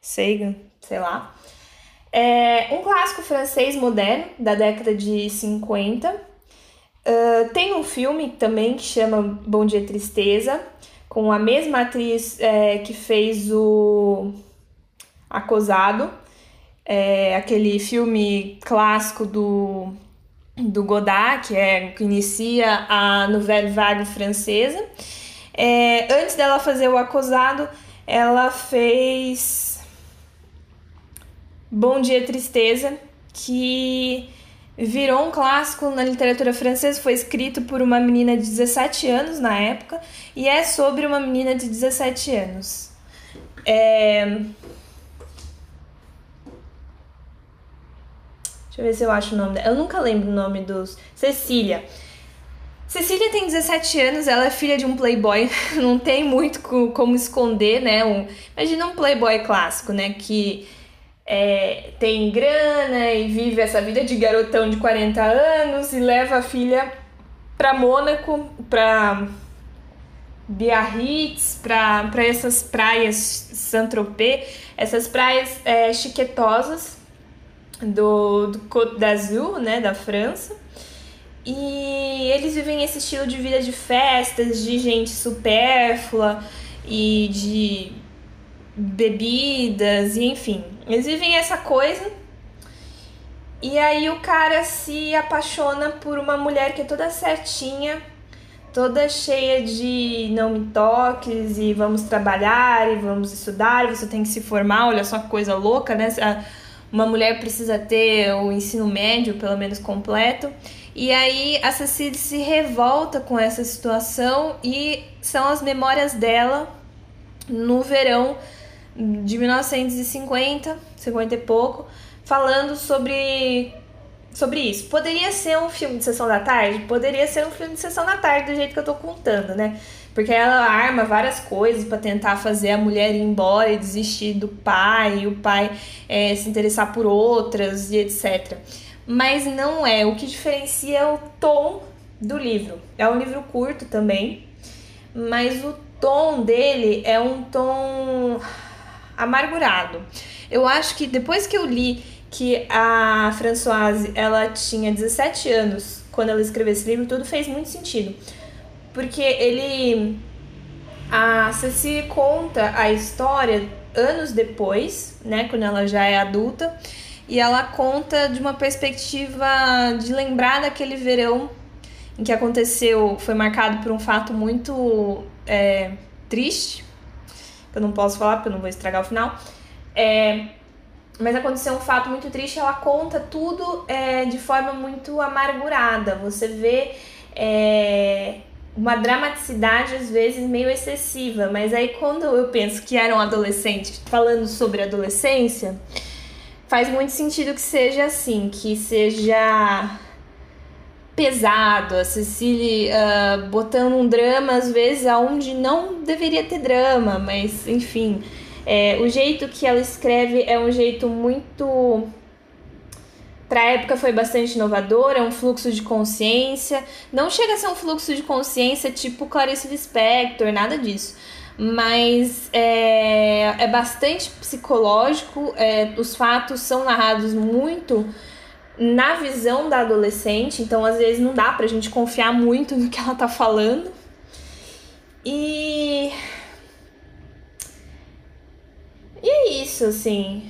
Sagan, sei lá. É um clássico francês moderno, da década de 50. Uh, tem um filme também que chama Bom Dia Tristeza, com a mesma atriz é, que fez o Acosado, é, aquele filme clássico do, do Godard, que, é, que inicia a Nouvelle Vague francesa. É, antes dela fazer o Acosado, ela fez Bom Dia Tristeza, que virou um clássico na literatura francesa, foi escrito por uma menina de 17 anos na época e é sobre uma menina de 17 anos. É... Deixa eu ver se eu acho o nome dela. Eu nunca lembro o nome dos. Cecília. Cecília tem 17 anos, ela é filha de um playboy, não tem muito como esconder, né? Um... Imagina um playboy clássico, né? Que é, tem grana e vive essa vida de garotão de 40 anos e leva a filha para Mônaco, para Biarritz, para essas praias Saint-Tropez, essas praias é, chiquetosas do, do Côte d'Azur, né, da França. E eles vivem esse estilo de vida de festas, de gente supérflua e de bebidas, e enfim. Eles vivem essa coisa. E aí o cara se apaixona por uma mulher que é toda certinha, toda cheia de não me toques e vamos trabalhar e vamos estudar, você tem que se formar, olha só que coisa louca, né? Uma mulher precisa ter o ensino médio, pelo menos completo. E aí a Cecília se revolta com essa situação e são as memórias dela no verão de 1950, 50 e pouco, falando sobre sobre isso. Poderia ser um filme de sessão da tarde? Poderia ser um filme de sessão da tarde, do jeito que eu tô contando, né? Porque ela arma várias coisas para tentar fazer a mulher ir embora e desistir do pai, e o pai é, se interessar por outras e etc. Mas não é. O que diferencia é o tom do livro. É um livro curto também, mas o tom dele é um tom amargurado. Eu acho que depois que eu li que a Françoise ela tinha 17 anos quando ela escreveu esse livro, tudo fez muito sentido. Porque ele. A Ceci conta a história anos depois, né, quando ela já é adulta, e ela conta de uma perspectiva de lembrar daquele verão em que aconteceu, foi marcado por um fato muito é, triste, que eu não posso falar porque eu não vou estragar o final. É, mas aconteceu um fato muito triste. Ela conta tudo é, de forma muito amargurada. Você vê é, uma dramaticidade às vezes meio excessiva, mas aí quando eu penso que era um adolescente falando sobre adolescência, faz muito sentido que seja assim, que seja pesado, a Cecília uh, botando um drama às vezes aonde não deveria ter drama, mas enfim, é, o jeito que ela escreve é um jeito muito para a época foi bastante inovador, é um fluxo de consciência. Não chega a ser um fluxo de consciência tipo Clarice Lispector, nada disso. Mas é, é bastante psicológico, é, os fatos são narrados muito na visão da adolescente, então às vezes não dá pra gente confiar muito no que ela tá falando. E. E é isso, assim.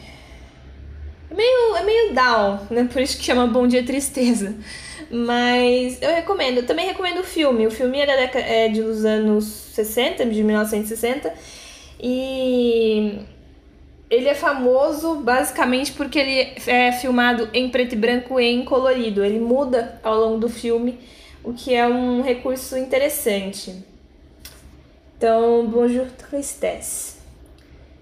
É meio, é meio down, né? Por isso que chama Bom Dia Tristeza. Mas eu recomendo. Eu também recomendo o filme. O filme é, da é dos anos 60, de 1960. E ele é famoso basicamente porque ele é filmado em preto e branco e em colorido. Ele muda ao longo do filme, o que é um recurso interessante. Então, Bonjour Tristesse.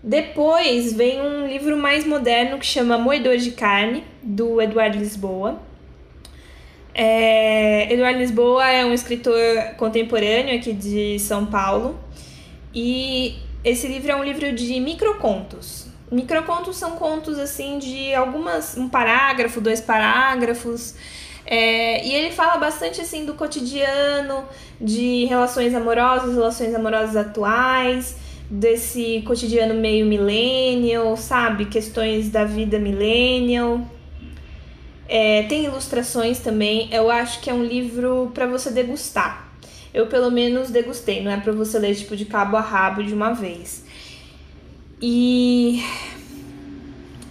Depois vem um livro mais moderno que chama Moedor de Carne, do Eduardo Lisboa. É, Eduardo Lisboa é um escritor contemporâneo aqui de São Paulo e esse livro é um livro de microcontos. Microcontos são contos assim de algumas um parágrafo, dois parágrafos. É, e ele fala bastante assim do cotidiano, de relações amorosas, relações amorosas atuais desse cotidiano meio millennial, sabe? Questões da vida millennial. É, tem ilustrações também. Eu acho que é um livro para você degustar. Eu, pelo menos, degustei, não é para você ler tipo de cabo a rabo de uma vez. E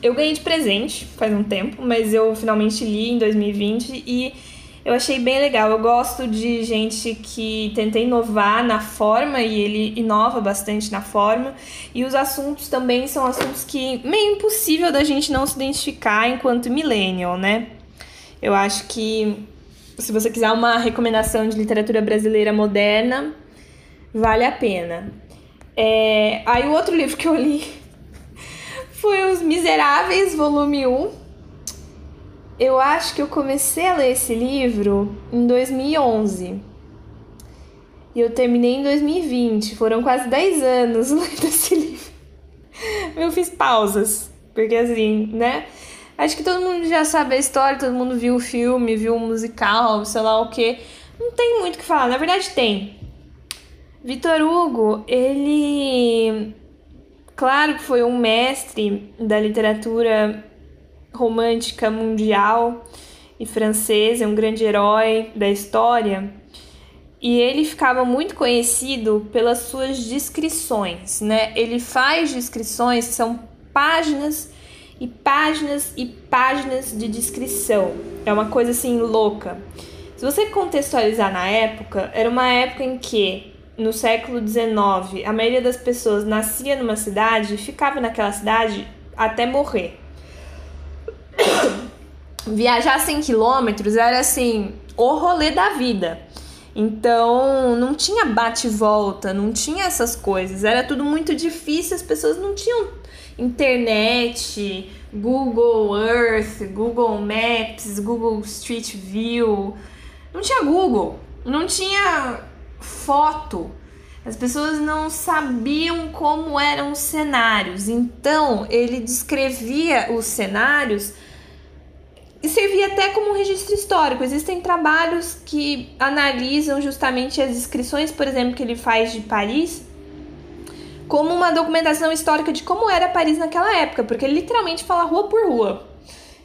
eu ganhei de presente faz um tempo, mas eu finalmente li em 2020 e eu achei bem legal. Eu gosto de gente que tenta inovar na forma e ele inova bastante na forma. E os assuntos também são assuntos que meio impossível da gente não se identificar enquanto millennial, né? Eu acho que se você quiser uma recomendação de literatura brasileira moderna, vale a pena. É... Aí o outro livro que eu li foi Os Miseráveis, volume 1 eu acho que eu comecei a ler esse livro em 2011. E eu terminei em 2020. Foram quase 10 anos lendo esse livro. Eu fiz pausas. Porque assim, né? Acho que todo mundo já sabe a história, todo mundo viu o filme, viu o musical, sei lá o que. Não tem muito o que falar. Na verdade, tem. Vitor Hugo, ele. Claro que foi um mestre da literatura romântica mundial e francesa, é um grande herói da história. E ele ficava muito conhecido pelas suas descrições, né? Ele faz descrições, são páginas e páginas e páginas de descrição. É uma coisa assim louca. Se você contextualizar na época, era uma época em que, no século XIX, a maioria das pessoas nascia numa cidade e ficava naquela cidade até morrer. Viajar 100 quilômetros era assim, o rolê da vida. Então, não tinha bate-volta, não tinha essas coisas. Era tudo muito difícil, as pessoas não tinham internet, Google Earth, Google Maps, Google Street View. Não tinha Google, não tinha foto. As pessoas não sabiam como eram os cenários. Então, ele descrevia os cenários e servia até como um registro histórico. Existem trabalhos que analisam justamente as descrições, por exemplo, que ele faz de Paris, como uma documentação histórica de como era Paris naquela época, porque ele literalmente fala rua por rua.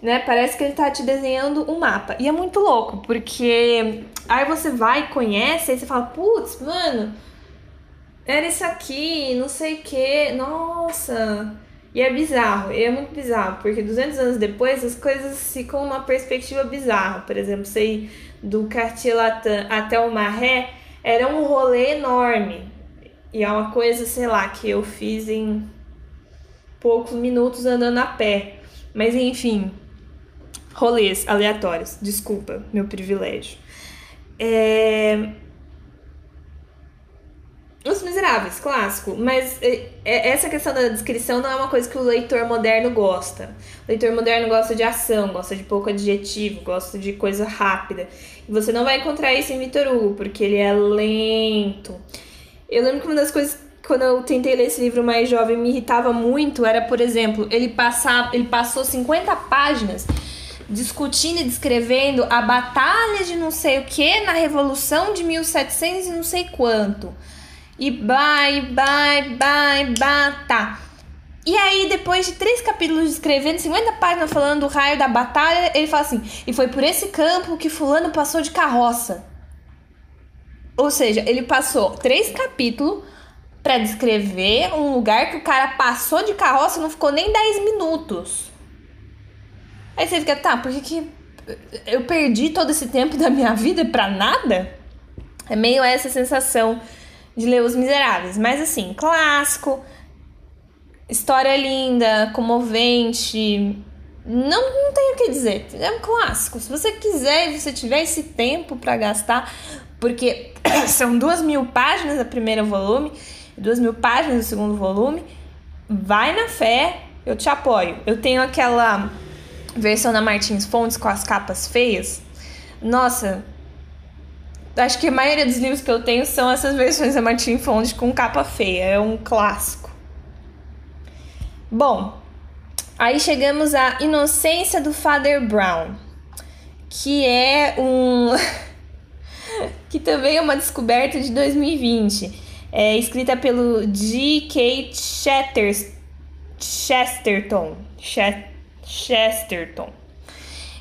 Né? Parece que ele tá te desenhando um mapa. E é muito louco, porque aí você vai conhece, aí você fala, putz, mano, era isso aqui, não sei o que, nossa. E é bizarro, e é muito bizarro, porque 200 anos depois as coisas ficam numa perspectiva bizarra. Por exemplo, sei do Cartier Latam até o Maré era um rolê enorme. E é uma coisa, sei lá, que eu fiz em poucos minutos andando a pé. Mas enfim, rolês aleatórios. Desculpa, meu privilégio. É... Os Miseráveis, clássico, mas é, é, essa questão da descrição não é uma coisa que o leitor moderno gosta. O leitor moderno gosta de ação, gosta de pouco adjetivo, gosta de coisa rápida. E você não vai encontrar isso em Vitor Hugo, porque ele é lento. Eu lembro que uma das coisas quando eu tentei ler esse livro mais jovem me irritava muito era, por exemplo, ele passar, ele passou 50 páginas discutindo e descrevendo a batalha de não sei o que na Revolução de 1700 e não sei quanto. E vai, vai, vai, vai, tá. E aí, depois de três capítulos escrevendo 50 páginas falando do raio da batalha, ele fala assim: e foi por esse campo que Fulano passou de carroça. Ou seja, ele passou três capítulos para descrever um lugar que o cara passou de carroça e não ficou nem 10 minutos. Aí você fica, tá, por que, que eu perdi todo esse tempo da minha vida pra nada? É meio essa sensação de ler Os Miseráveis. Mas assim, clássico, história linda, comovente. Não, não tenho o que dizer. É um clássico. Se você quiser e você tiver esse tempo para gastar, porque são duas mil páginas a primeiro volume, duas mil páginas o segundo volume, vai na fé, eu te apoio. Eu tenho aquela versão da Martins Fontes com as capas feias. Nossa, acho que a maioria dos livros que eu tenho são essas versões da Martins Fontes com capa feia. É um clássico. Bom, aí chegamos à Inocência do Father Brown, que é um. que também é uma descoberta de 2020. É escrita pelo G.K. Chesterton. Chesterton.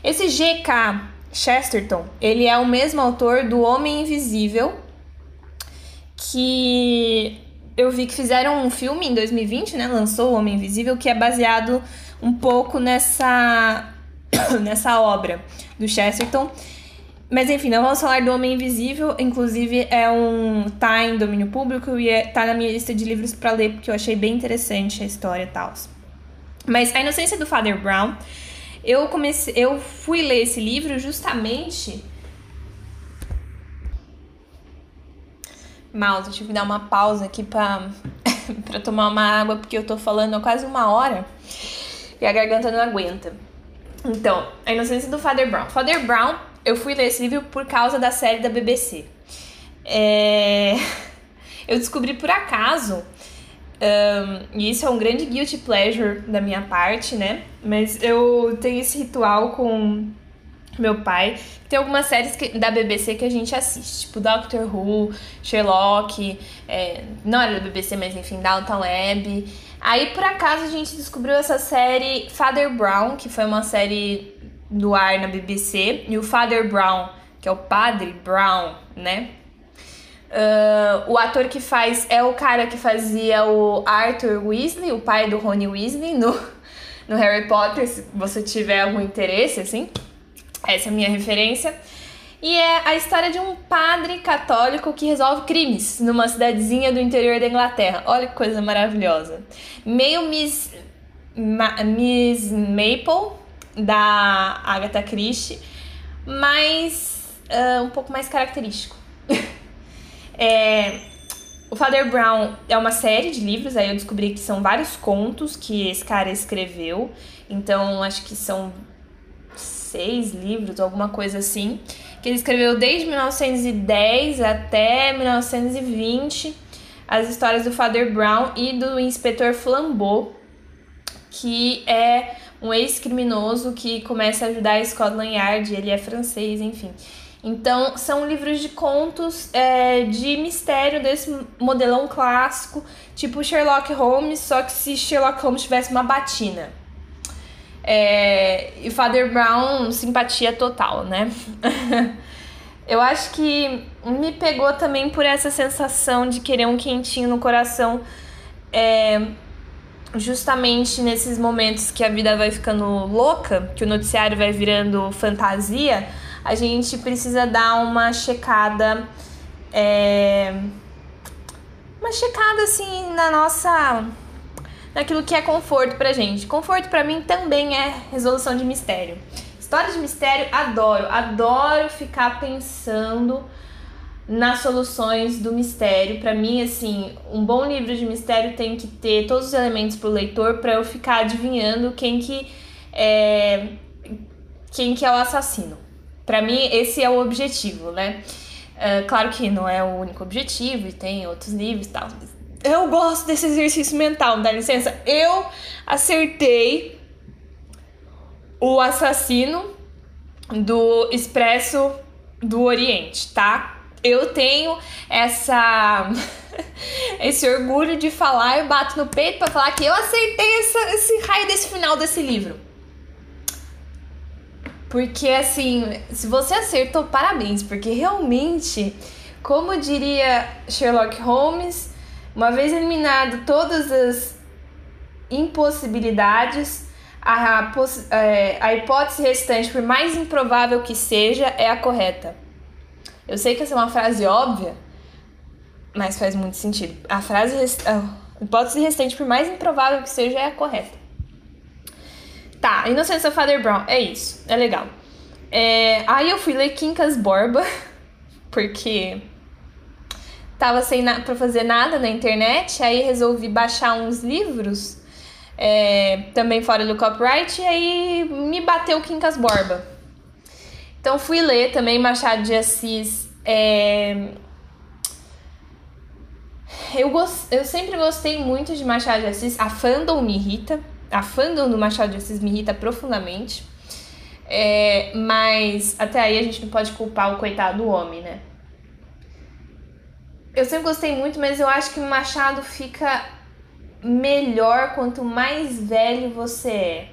Esse G.K. Chesterton, ele é o mesmo autor do Homem Invisível, que eu vi que fizeram um filme em 2020, né? Lançou o Homem Invisível, que é baseado um pouco nessa, nessa obra do Chesterton. Mas enfim, não vamos falar do Homem Invisível. Inclusive, é um. tá em domínio público e é, tá na minha lista de livros para ler, porque eu achei bem interessante a história e tal. Mas A Inocência do Father Brown, eu comecei. Eu fui ler esse livro justamente. Mouse, tive que dar uma pausa aqui pra, pra tomar uma água, porque eu tô falando há quase uma hora e a garganta não aguenta. Então, A Inocência do Father Brown. Father Brown eu fui ler esse livro por causa da série da BBC. É... Eu descobri por acaso, um, e isso é um grande guilty pleasure da minha parte, né? Mas eu tenho esse ritual com meu pai. Tem algumas séries que, da BBC que a gente assiste, tipo Doctor Who, Sherlock, é, não era da BBC, mas enfim, Downton Abbey. Aí por acaso a gente descobriu essa série Father Brown, que foi uma série no ar na BBC, e o Father Brown, que é o Padre Brown, né? Uh, o ator que faz é o cara que fazia o Arthur Weasley, o pai do Rony Weasley, no, no Harry Potter, se você tiver algum interesse, assim. Essa é a minha referência. E é a história de um padre católico que resolve crimes numa cidadezinha do interior da Inglaterra. Olha que coisa maravilhosa. Meio Miss, Ma, Miss Maple, da Agatha Christie, mas uh, um pouco mais característico. É, o Father Brown é uma série de livros, aí eu descobri que são vários contos que esse cara escreveu, então acho que são seis livros, alguma coisa assim, que ele escreveu desde 1910 até 1920 as histórias do Father Brown e do Inspetor Flambeau, que é um ex-criminoso que começa a ajudar a Scotland Yard, ele é francês, enfim. Então, são livros de contos é, de mistério desse modelão clássico, tipo Sherlock Holmes, só que se Sherlock Holmes tivesse uma batina. É, e Father Brown, simpatia total, né? Eu acho que me pegou também por essa sensação de querer um quentinho no coração. É, justamente nesses momentos que a vida vai ficando louca, que o noticiário vai virando fantasia, a gente precisa dar uma checada. É, uma checada assim na nossa naquilo que é conforto pra gente. Conforto para mim também é resolução de mistério. História de mistério, adoro, adoro ficar pensando nas soluções do mistério. Para mim, assim, um bom livro de mistério tem que ter todos os elementos pro leitor para eu ficar adivinhando quem que é quem que é o assassino. Para mim, esse é o objetivo, né? É, claro que não é o único objetivo e tem outros livros e tal. Eu gosto desse exercício mental, dá licença. Eu acertei o assassino do Expresso do Oriente, tá? Eu tenho essa esse orgulho de falar, eu bato no peito para falar que eu acertei essa, esse raio desse final desse livro. Porque assim, se você acertou, parabéns, porque realmente, como diria Sherlock Holmes, uma vez eliminado todas as impossibilidades, a, é, a hipótese restante, por mais improvável que seja, é a correta. Eu sei que essa é uma frase óbvia, mas faz muito sentido. A frase, a hipótese restante, por mais improvável que seja, é a correta. Tá, Inocência Father Brown, é isso, é legal. É, aí eu fui ler Quincas Borba, porque tava sem na pra fazer nada na internet, aí resolvi baixar uns livros, é, também fora do copyright, e aí me bateu Quincas Borba. Então fui ler também Machado de Assis. É... Eu, eu sempre gostei muito de Machado de Assis, a fandom me irrita, a fandom do Machado de Assis me irrita profundamente. É, mas até aí a gente não pode culpar o coitado do homem, né? Eu sempre gostei muito, mas eu acho que o Machado fica melhor quanto mais velho você é.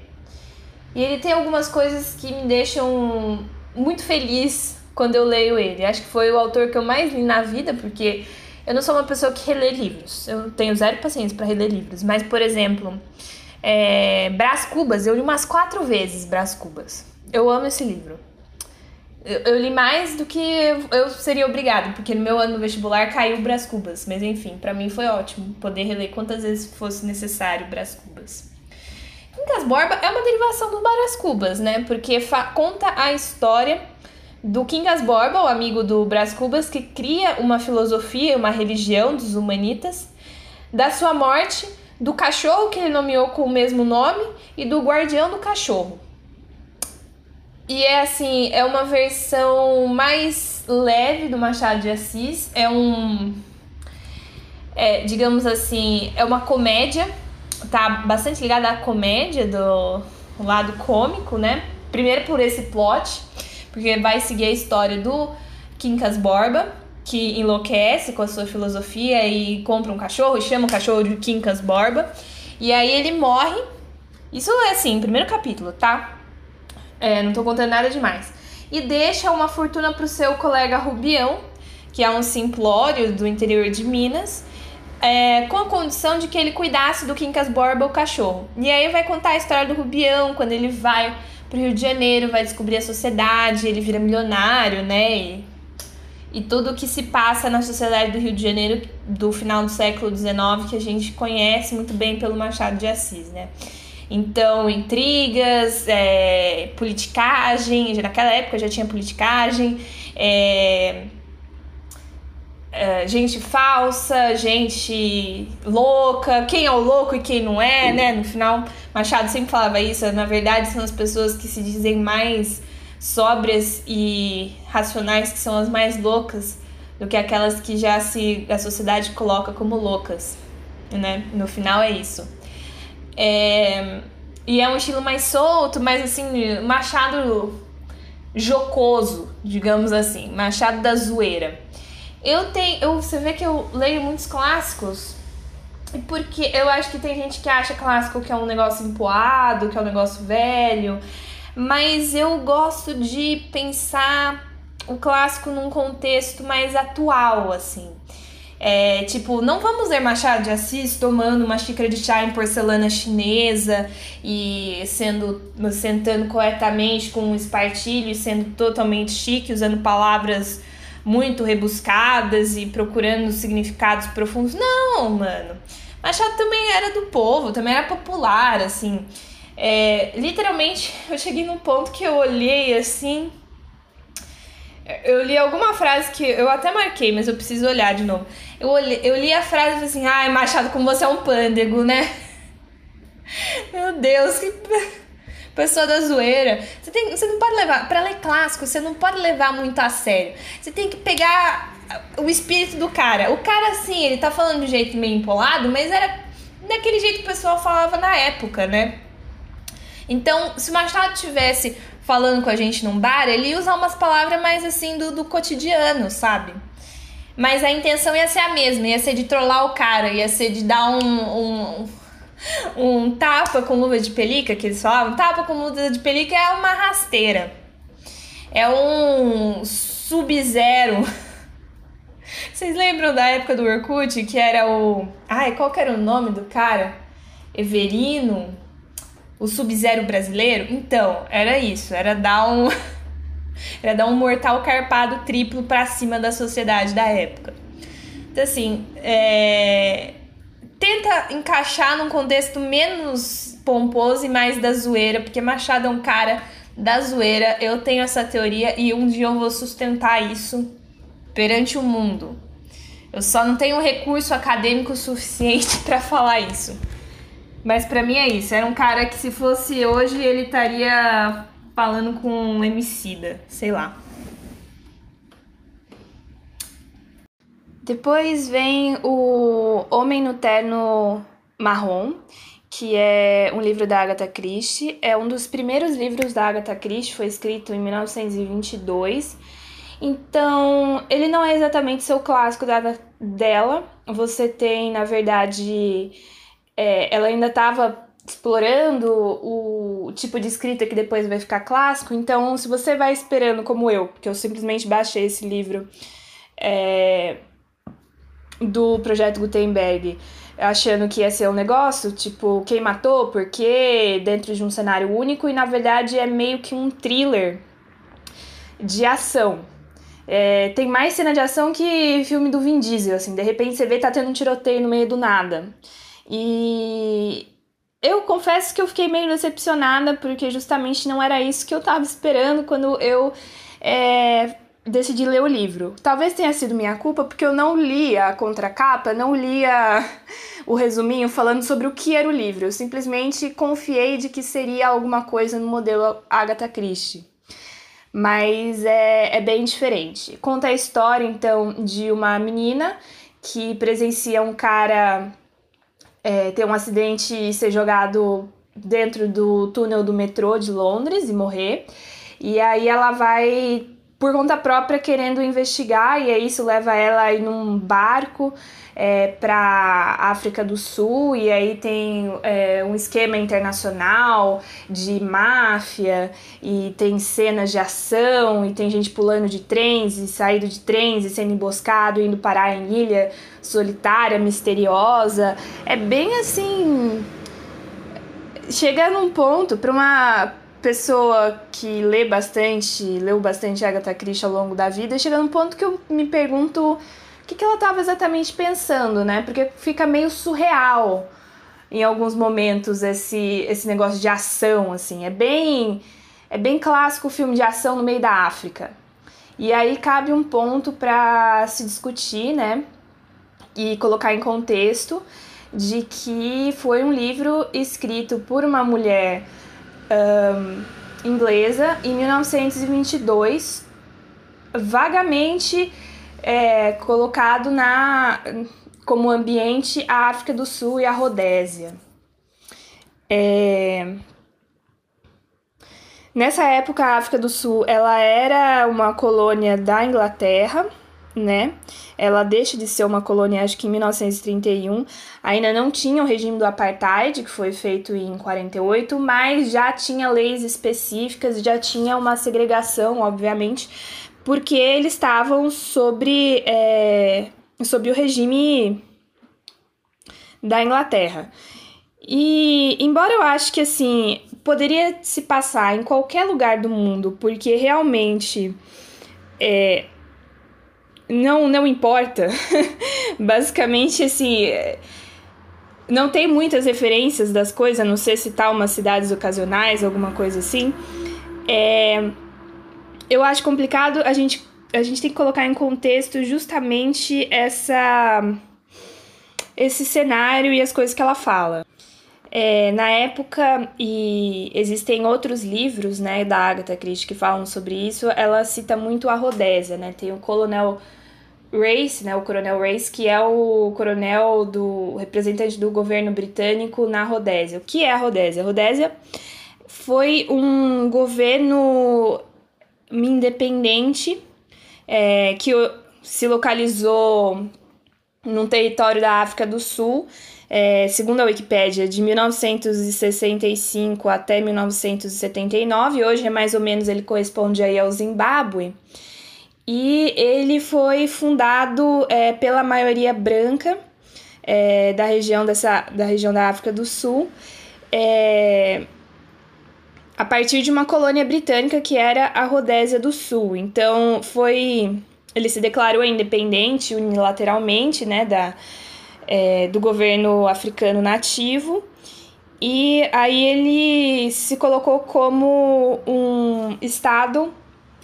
E ele tem algumas coisas que me deixam muito feliz quando eu leio ele. Acho que foi o autor que eu mais li na vida, porque eu não sou uma pessoa que relê livros. Eu tenho zero paciência para reler livros. Mas, por exemplo, é, Brás Cubas, eu li umas quatro vezes Brás Cubas. Eu amo esse livro. Eu, eu li mais do que eu seria obrigado, porque no meu ano no vestibular caiu Brás Cubas. Mas enfim, para mim foi ótimo poder reler quantas vezes fosse necessário Brás Cubas. Quincas Borba é uma derivação do Brás Cubas, né? Porque conta a história do Quincas Borba, o amigo do Brás Cubas, que cria uma filosofia, uma religião dos humanitas, da sua morte, do cachorro que ele nomeou com o mesmo nome e do guardião do cachorro. E é assim, é uma versão mais leve do Machado de Assis. É um. É, digamos assim, é uma comédia. Tá bastante ligada à comédia do lado cômico, né? Primeiro por esse plot, porque vai seguir a história do Quincas Borba, que enlouquece com a sua filosofia e compra um cachorro e chama o cachorro de Quincas Borba. E aí ele morre. Isso é assim, primeiro capítulo, tá? É, não tô contando nada demais. E deixa uma fortuna pro seu colega Rubião, que é um simplório do interior de Minas, é, com a condição de que ele cuidasse do Quincas Borba, o cachorro. E aí vai contar a história do Rubião, quando ele vai pro Rio de Janeiro, vai descobrir a sociedade, ele vira milionário, né? E, e tudo o que se passa na sociedade do Rio de Janeiro do final do século XIX, que a gente conhece muito bem pelo Machado de Assis, né? Então, intrigas, é, politicagem, naquela época já tinha politicagem, é, é, gente falsa, gente louca, quem é o louco e quem não é, né? No final, Machado sempre falava isso, na verdade são as pessoas que se dizem mais sóbrias e racionais que são as mais loucas do que aquelas que já se a sociedade coloca como loucas, né? No final é isso. É, e é um estilo mais solto, mais assim, machado jocoso, digamos assim, machado da zoeira. Eu tenho, eu, você vê que eu leio muitos clássicos, porque eu acho que tem gente que acha clássico que é um negócio empoado, que é um negócio velho, mas eu gosto de pensar o clássico num contexto mais atual, assim. É, tipo, não vamos ler Machado de Assis tomando uma xícara de chá em porcelana chinesa e sendo sentando corretamente com um espartilho e sendo totalmente chique, usando palavras muito rebuscadas e procurando significados profundos. Não, mano. Machado também era do povo, também era popular, assim. É, literalmente, eu cheguei num ponto que eu olhei assim. Eu li alguma frase que eu até marquei, mas eu preciso olhar de novo. Eu, olhei, eu li a frase e falei assim: ai, Machado, como você é um pândego, né? Meu Deus, que pessoa da zoeira. Você, tem, você não pode levar. Para ler clássico, você não pode levar muito a sério. Você tem que pegar o espírito do cara. O cara, assim, ele tá falando de um jeito meio empolado, mas era daquele jeito que o pessoal falava na época, né? Então, se o Machado tivesse falando com a gente num bar, ele ia usar umas palavras mais assim do, do cotidiano, sabe? Mas a intenção ia ser a mesma, ia ser de trollar o cara, ia ser de dar um, um, um tapa com luva de pelica, que eles falavam. Tapa com luva de pelica é uma rasteira. É um sub-zero. Vocês lembram da época do Orkut, que era o... Ai, qual que era o nome do cara? Everino? O Sub-Zero brasileiro? Então, era isso, era dar um era dar um mortal carpado triplo para cima da sociedade da época. Então assim, é... tenta encaixar num contexto menos pomposo e mais da zoeira, porque Machado é um cara da zoeira. Eu tenho essa teoria e um dia eu vou sustentar isso perante o mundo. Eu só não tenho recurso acadêmico suficiente para falar isso. Mas para mim é isso. Era um cara que se fosse hoje ele estaria falando com um Emicida, sei lá. Depois vem o Homem no Terno Marrom, que é um livro da Agatha Christie. É um dos primeiros livros da Agatha Christie, foi escrito em 1922. Então, ele não é exatamente seu clássico da, dela. Você tem, na verdade, é, ela ainda estava explorando o tipo de escrita que depois vai ficar clássico. Então, se você vai esperando, como eu, que eu simplesmente baixei esse livro é, do projeto Gutenberg, achando que ia ser um negócio, tipo, quem matou, por quê, dentro de um cenário único, e na verdade é meio que um thriller de ação. É, tem mais cena de ação que filme do Vin Diesel, assim, de repente você vê tá tendo um tiroteio no meio do nada. E eu confesso que eu fiquei meio decepcionada, porque justamente não era isso que eu estava esperando quando eu é, decidi ler o livro. Talvez tenha sido minha culpa, porque eu não li a contracapa, não lia o resuminho falando sobre o que era o livro. Eu simplesmente confiei de que seria alguma coisa no modelo Agatha Christie. Mas é, é bem diferente. Conta a história, então, de uma menina que presencia um cara é, ter um acidente e ser jogado dentro do túnel do metrô de Londres e morrer. E aí ela vai por conta própria querendo investigar e aí isso leva ela a ir num barco é, para África do Sul e aí tem é, um esquema internacional de máfia e tem cenas de ação e tem gente pulando de trens e saindo de trens e sendo emboscado indo parar em ilha solitária misteriosa. É bem assim chega num ponto para uma pessoa que lê bastante, leu bastante Agatha Christie ao longo da vida, chega num ponto que eu me pergunto o que, que ela estava exatamente pensando, né? Porque fica meio surreal em alguns momentos esse, esse negócio de ação, assim. É bem, é bem clássico o filme de ação no meio da África. E aí cabe um ponto para se discutir, né? E colocar em contexto de que foi um livro escrito por uma mulher um, inglesa em 1922, vagamente é, colocado na como ambiente a África do Sul e a Rodésia. É, nessa época, a África do Sul ela era uma colônia da Inglaterra né? Ela deixa de ser uma colônia, acho que em 1931. Ainda não tinha o regime do apartheid, que foi feito em 48, mas já tinha leis específicas, já tinha uma segregação, obviamente, porque eles estavam sobre, é, sobre o regime da Inglaterra. E embora eu acho que assim poderia se passar em qualquer lugar do mundo, porque realmente é, não, não importa. Basicamente, assim. não tem muitas referências das coisas, a não ser citar umas cidades ocasionais, alguma coisa assim. É, eu acho complicado a gente, a gente tem que colocar em contexto justamente essa esse cenário e as coisas que ela fala. É, na época, e existem outros livros né, da Agatha Christie que falam sobre isso, ela cita muito a Rodésia, né? Tem o Coronel Race, né, o Coronel Race, que é o coronel do representante do governo britânico na Rodésia. O que é a Rodésia? A Rodésia foi um governo independente é, que se localizou num território da África do Sul, é, segundo a Wikipédia, de 1965 até 1979. Hoje, é mais ou menos, ele corresponde aí ao Zimbábue. E ele foi fundado é, pela maioria branca é, da região dessa da região da África do Sul. É, a partir de uma colônia britânica que era a Rodésia do Sul. Então foi ele se declarou independente unilateralmente, né, da, é, do governo africano nativo. E aí ele se colocou como um estado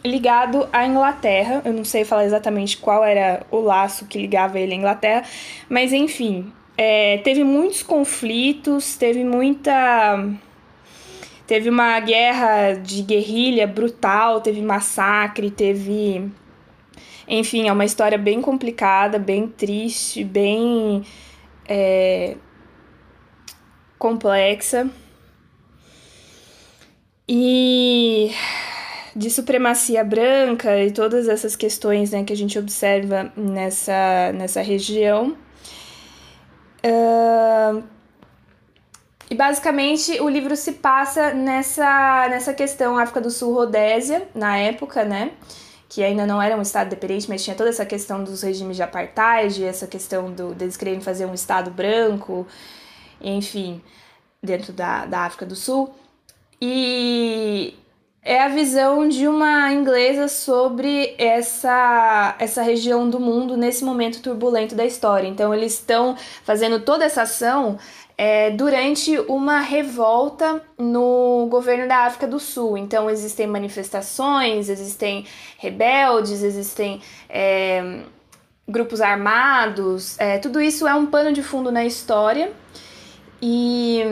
ligado à Inglaterra. Eu não sei falar exatamente qual era o laço que ligava ele à Inglaterra, mas enfim, é, teve muitos conflitos, teve muita. Teve uma guerra de guerrilha brutal, teve massacre, teve enfim, é uma história bem complicada, bem triste, bem é, complexa. E de supremacia branca e todas essas questões né, que a gente observa nessa, nessa região. Uh, e basicamente o livro se passa nessa, nessa questão África do Sul Rodésia, na época, né? Que ainda não era um Estado dependente, mas tinha toda essa questão dos regimes de apartheid, essa questão do, deles quererem fazer um Estado branco, enfim, dentro da, da África do Sul. E é a visão de uma inglesa sobre essa, essa região do mundo nesse momento turbulento da história. Então, eles estão fazendo toda essa ação é, durante uma revolta no governo da África do Sul. Então, existem manifestações, existem rebeldes, existem é, grupos armados, é, tudo isso é um pano de fundo na história. E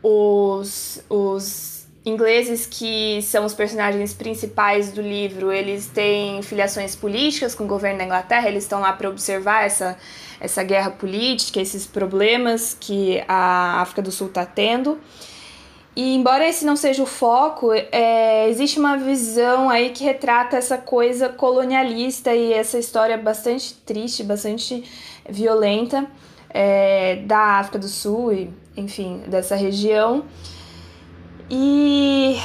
os, os ingleses que são os personagens principais do livro, eles têm filiações políticas com o governo da Inglaterra, eles estão lá para observar essa essa guerra política, esses problemas que a África do Sul está tendo. E embora esse não seja o foco, é, existe uma visão aí que retrata essa coisa colonialista e essa história bastante triste, bastante violenta é, da África do Sul e, enfim, dessa região. E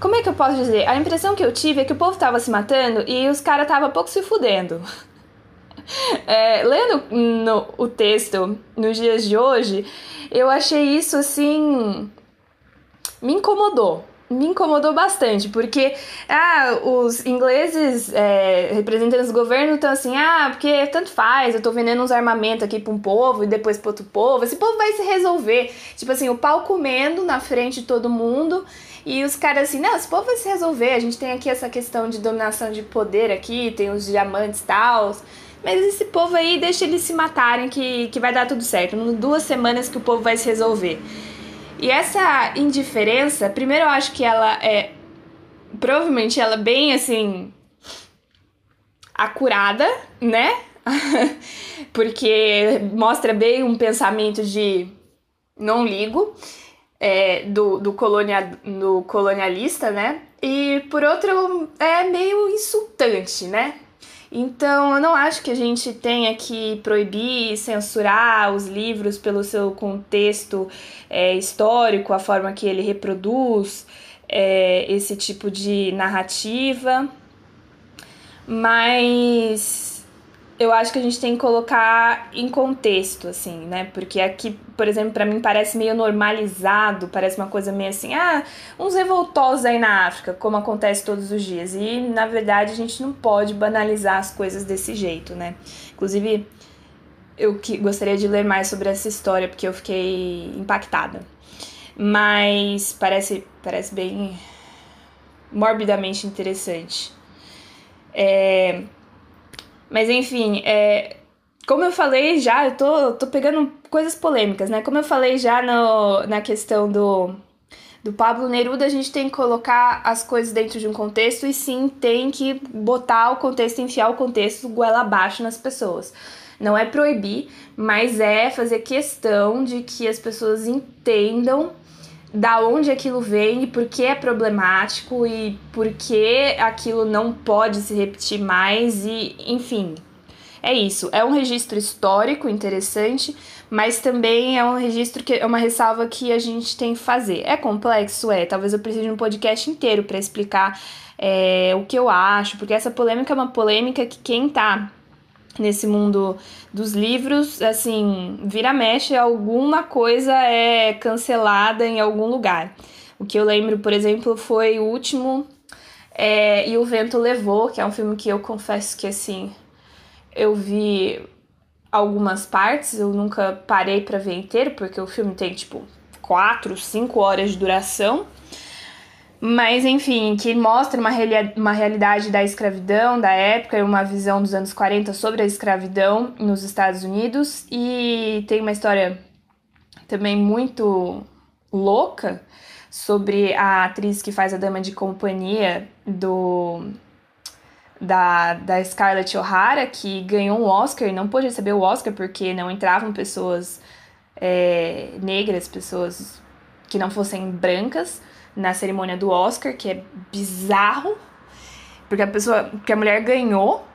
como é que eu posso dizer? A impressão que eu tive é que o povo tava se matando e os caras tava pouco se fudendo. É, lendo no, o texto nos dias de hoje, eu achei isso assim. me incomodou. Me incomodou bastante, porque ah, os ingleses, é, representantes do governo, estão assim: ah, porque tanto faz, eu tô vendendo uns armamentos aqui pra um povo e depois pro outro povo, esse povo vai se resolver. Tipo assim, o pau comendo na frente de todo mundo. E os caras assim, não, esse povo vai se resolver. A gente tem aqui essa questão de dominação de poder aqui, tem os diamantes e tal. Mas esse povo aí, deixa eles se matarem que, que vai dar tudo certo. Duas semanas que o povo vai se resolver. E essa indiferença, primeiro eu acho que ela é. Provavelmente ela é bem assim. acurada, né? Porque mostra bem um pensamento de não ligo é, do, do, colonia, do colonialista, né? E por outro, é meio insultante, né? Então, eu não acho que a gente tenha que proibir, censurar os livros pelo seu contexto é, histórico, a forma que ele reproduz é, esse tipo de narrativa, mas eu acho que a gente tem que colocar em contexto, assim, né? Porque aqui, por exemplo, para mim parece meio normalizado, parece uma coisa meio assim, ah, uns revoltosos aí na África, como acontece todos os dias. E, na verdade, a gente não pode banalizar as coisas desse jeito, né? Inclusive, eu que gostaria de ler mais sobre essa história porque eu fiquei impactada. Mas parece, parece bem morbidamente interessante. É, mas enfim, é, como eu falei já, eu tô, tô pegando coisas polêmicas, né? Como eu falei já no, na questão do, do Pablo Neruda, a gente tem que colocar as coisas dentro de um contexto e sim tem que botar o contexto, enfiar o contexto goela abaixo nas pessoas. Não é proibir, mas é fazer questão de que as pessoas entendam da onde aquilo vem e por que é problemático e por que aquilo não pode se repetir mais e enfim. É isso, é um registro histórico interessante, mas também é um registro que é uma ressalva que a gente tem que fazer. É complexo, é. Talvez eu precise de um podcast inteiro para explicar é, o que eu acho, porque essa polêmica é uma polêmica que quem tá nesse mundo dos livros, assim, vira mexe, alguma coisa é cancelada em algum lugar. O que eu lembro, por exemplo, foi o último é, E o Vento Levou, que é um filme que eu confesso que, assim, eu vi algumas partes, eu nunca parei para ver inteiro, porque o filme tem, tipo, quatro, cinco horas de duração. Mas, enfim, que mostra uma, uma realidade da escravidão da época e uma visão dos anos 40 sobre a escravidão nos Estados Unidos. E tem uma história também muito louca sobre a atriz que faz a dama de companhia do da, da Scarlett O'Hara, que ganhou um Oscar e não pôde receber o Oscar porque não entravam pessoas é, negras, pessoas que não fossem brancas na cerimônia do Oscar, que é bizarro, porque a pessoa, porque a mulher ganhou.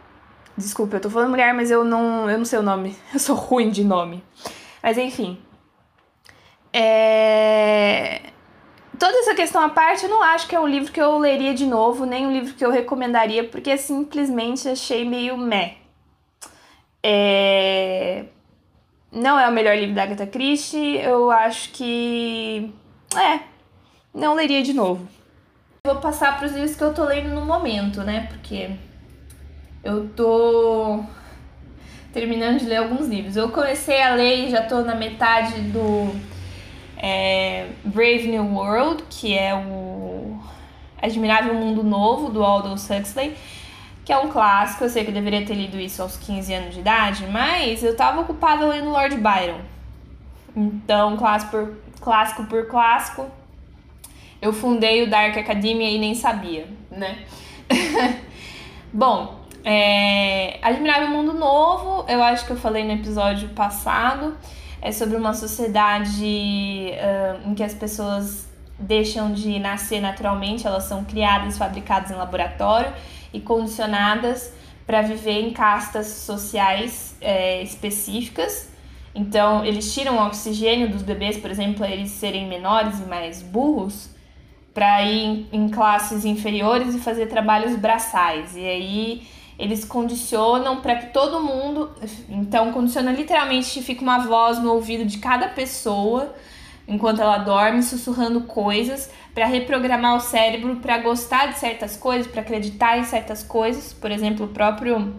Desculpa, eu tô falando mulher, mas eu não, eu não sei o nome. Eu sou ruim de nome. Mas enfim. É... Toda essa questão à parte, eu não acho que é um livro que eu leria de novo, nem um livro que eu recomendaria, porque simplesmente achei meio meh. É... Não é o melhor livro da Agatha Christie, eu acho que. É, não leria de novo. Vou passar para os livros que eu tô lendo no momento, né? Porque eu tô terminando de ler alguns livros. Eu comecei a ler e já tô na metade do é, Brave New World, que é o Admirável Mundo Novo, do Aldous Huxley, que é um clássico. Eu sei que eu deveria ter lido isso aos 15 anos de idade, mas eu tava ocupada lendo Lord Byron. Então, clássico por clássico, por clássico eu fundei o Dark Academia e nem sabia, né? Bom, é, Admirável Mundo Novo, eu acho que eu falei no episódio passado, é sobre uma sociedade uh, em que as pessoas deixam de nascer naturalmente, elas são criadas, fabricadas em laboratório e condicionadas para viver em castas sociais é, específicas. Então, eles tiram o oxigênio dos bebês, por exemplo, eles serem menores e mais burros, para ir em, classes inferiores e fazer trabalhos braçais. E aí eles condicionam para que todo mundo, então condiciona literalmente fica uma voz no ouvido de cada pessoa enquanto ela dorme, sussurrando coisas para reprogramar o cérebro para gostar de certas coisas, para acreditar em certas coisas, por exemplo, o próprio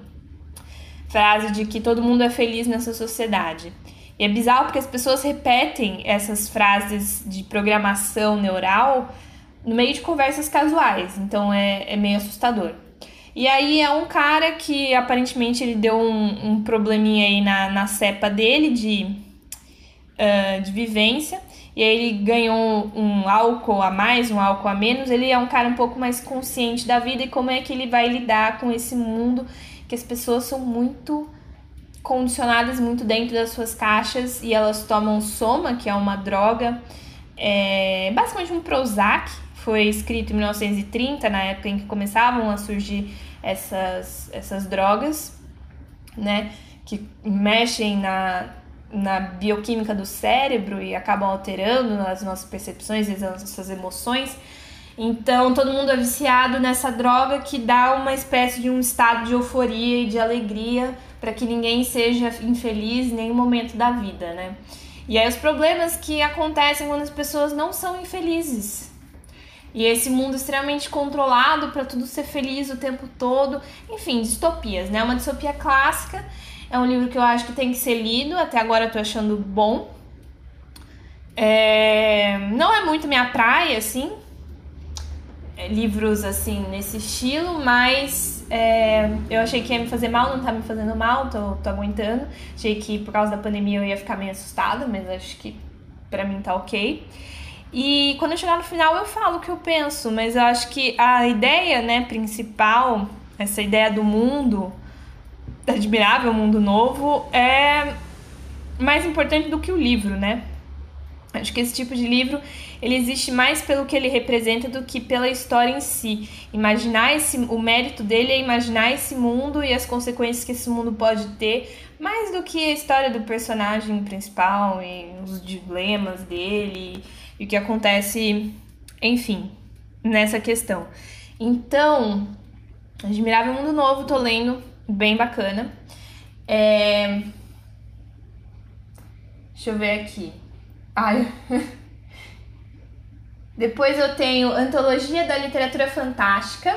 frase de que todo mundo é feliz nessa sociedade. E é bizarro porque as pessoas repetem essas frases de programação neural no meio de conversas casuais, então é, é meio assustador. E aí é um cara que aparentemente ele deu um, um probleminha aí na, na cepa dele de, uh, de vivência, e aí ele ganhou um álcool a mais, um álcool a menos. Ele é um cara um pouco mais consciente da vida e como é que ele vai lidar com esse mundo que as pessoas são muito condicionadas muito dentro das suas caixas e elas tomam soma, que é uma droga, é basicamente um Prozac, foi escrito em 1930, na época em que começavam a surgir essas, essas drogas, né, que mexem na, na bioquímica do cérebro e acabam alterando as nossas percepções e as nossas emoções. Então, todo mundo é viciado nessa droga que dá uma espécie de um estado de euforia e de alegria para que ninguém seja infeliz em nenhum momento da vida, né? E aí os problemas que acontecem quando as pessoas não são infelizes, e esse mundo extremamente controlado para tudo ser feliz o tempo todo. Enfim, distopias, né? Uma distopia clássica É um livro que eu acho que tem que ser lido, até agora eu tô achando bom. É... Não é muito minha praia, assim, é, livros assim nesse estilo, mas é, eu achei que ia me fazer mal, não tá me fazendo mal, tô, tô aguentando. Achei que por causa da pandemia eu ia ficar meio assustada, mas acho que pra mim tá ok. E quando eu chegar no final eu falo o que eu penso, mas eu acho que a ideia, né, principal, essa ideia do mundo, admirável mundo novo, é mais importante do que o livro, né? Acho que esse tipo de livro ele existe mais pelo que ele representa do que pela história em si. Imaginar esse, o mérito dele é imaginar esse mundo e as consequências que esse mundo pode ter, mais do que a história do personagem principal e os dilemas dele e o que acontece, enfim, nessa questão. Então, Admirável Mundo Novo, tô lendo, bem bacana. É... Deixa eu ver aqui. Ai. Depois eu tenho Antologia da Literatura Fantástica,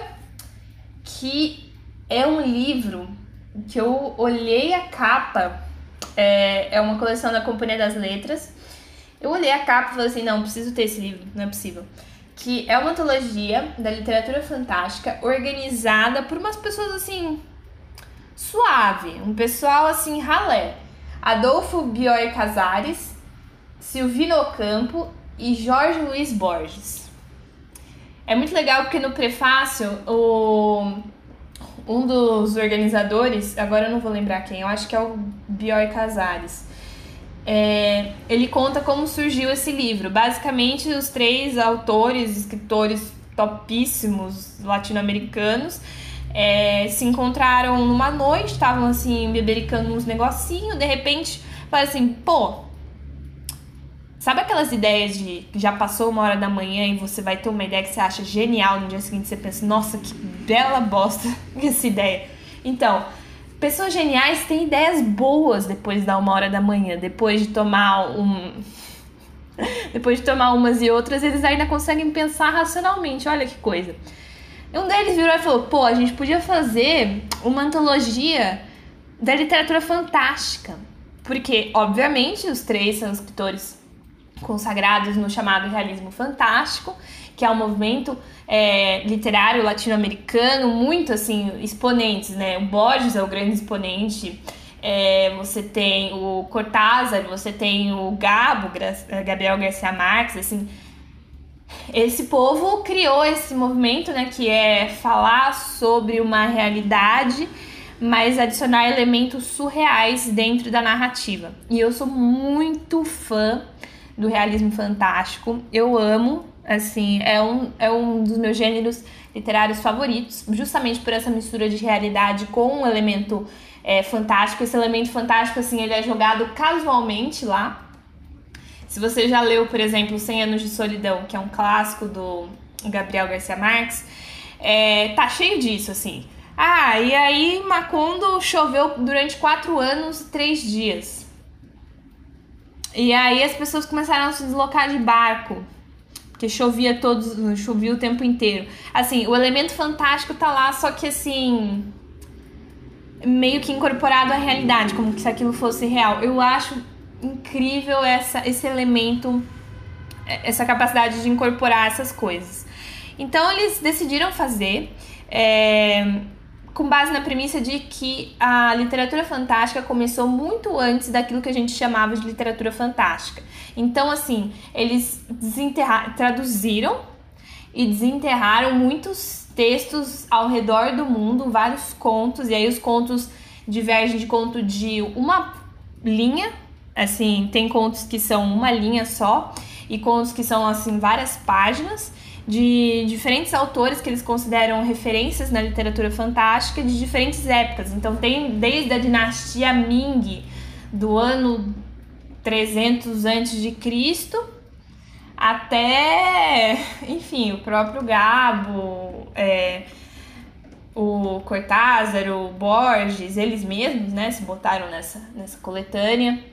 que é um livro que eu olhei a capa, é, é uma coleção da Companhia das Letras. Eu olhei a capa e falei assim: não, preciso ter esse livro, não é possível. Que é uma antologia da literatura fantástica organizada por umas pessoas assim, suave, um pessoal assim, ralé. Adolfo Bior Casares, Silvino Ocampo e Jorge Luiz Borges. É muito legal porque no prefácio, o, um dos organizadores, agora eu não vou lembrar quem, eu acho que é o Bior Casares, é, ele conta como surgiu esse livro. Basicamente, os três autores, escritores topíssimos latino-americanos é, se encontraram numa noite, estavam assim, bebericando uns negocinhos, de repente, falaram assim, pô, Sabe aquelas ideias de que já passou uma hora da manhã e você vai ter uma ideia que você acha genial no dia seguinte você pensa, nossa, que bela bosta essa ideia. Então, pessoas geniais têm ideias boas depois da uma hora da manhã, depois de tomar um. depois de tomar umas e outras, eles ainda conseguem pensar racionalmente. Olha que coisa. Um deles virou e falou: pô, a gente podia fazer uma antologia da literatura fantástica. Porque, obviamente, os três são escritores consagrados no chamado realismo fantástico, que é um movimento é, literário latino-americano muito assim exponentes, né? O Borges é o grande exponente. É, você tem o Cortázar, você tem o Gabo, é, Gabriel Garcia Marques, assim. Esse povo criou esse movimento, né, que é falar sobre uma realidade, mas adicionar elementos surreais dentro da narrativa. E eu sou muito fã do realismo fantástico. Eu amo, assim, é um, é um dos meus gêneros literários favoritos, justamente por essa mistura de realidade com um elemento é, fantástico. Esse elemento fantástico, assim, ele é jogado casualmente lá. Se você já leu, por exemplo, 100 Anos de Solidão, que é um clássico do Gabriel Garcia Marques, é, tá cheio disso, assim. Ah, e aí Macondo choveu durante quatro anos e três dias. E aí as pessoas começaram a se deslocar de barco. Porque chovia todos, chovia o tempo inteiro. Assim, o elemento fantástico tá lá, só que assim. meio que incorporado à realidade, como se aquilo fosse real. Eu acho incrível essa, esse elemento, essa capacidade de incorporar essas coisas. Então eles decidiram fazer. É, com base na premissa de que a literatura fantástica começou muito antes daquilo que a gente chamava de literatura fantástica. Então, assim, eles traduziram e desenterraram muitos textos ao redor do mundo, vários contos, e aí os contos divergem de conto de uma linha, assim, tem contos que são uma linha só, e contos que são, assim, várias páginas de diferentes autores que eles consideram referências na literatura fantástica de diferentes épocas. Então tem desde a dinastia Ming do ano 300 antes de Cristo até, enfim, o próprio Gabo, é, o Cortázar, o Borges, eles mesmos, né, se botaram nessa, nessa coletânea.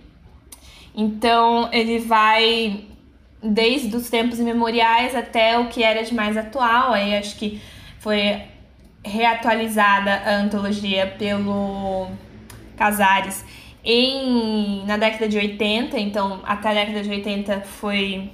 Então ele vai desde os tempos imemoriais até o que era de mais atual. Aí acho que foi reatualizada a antologia pelo Casares em, na década de 80, então até a década de 80 foi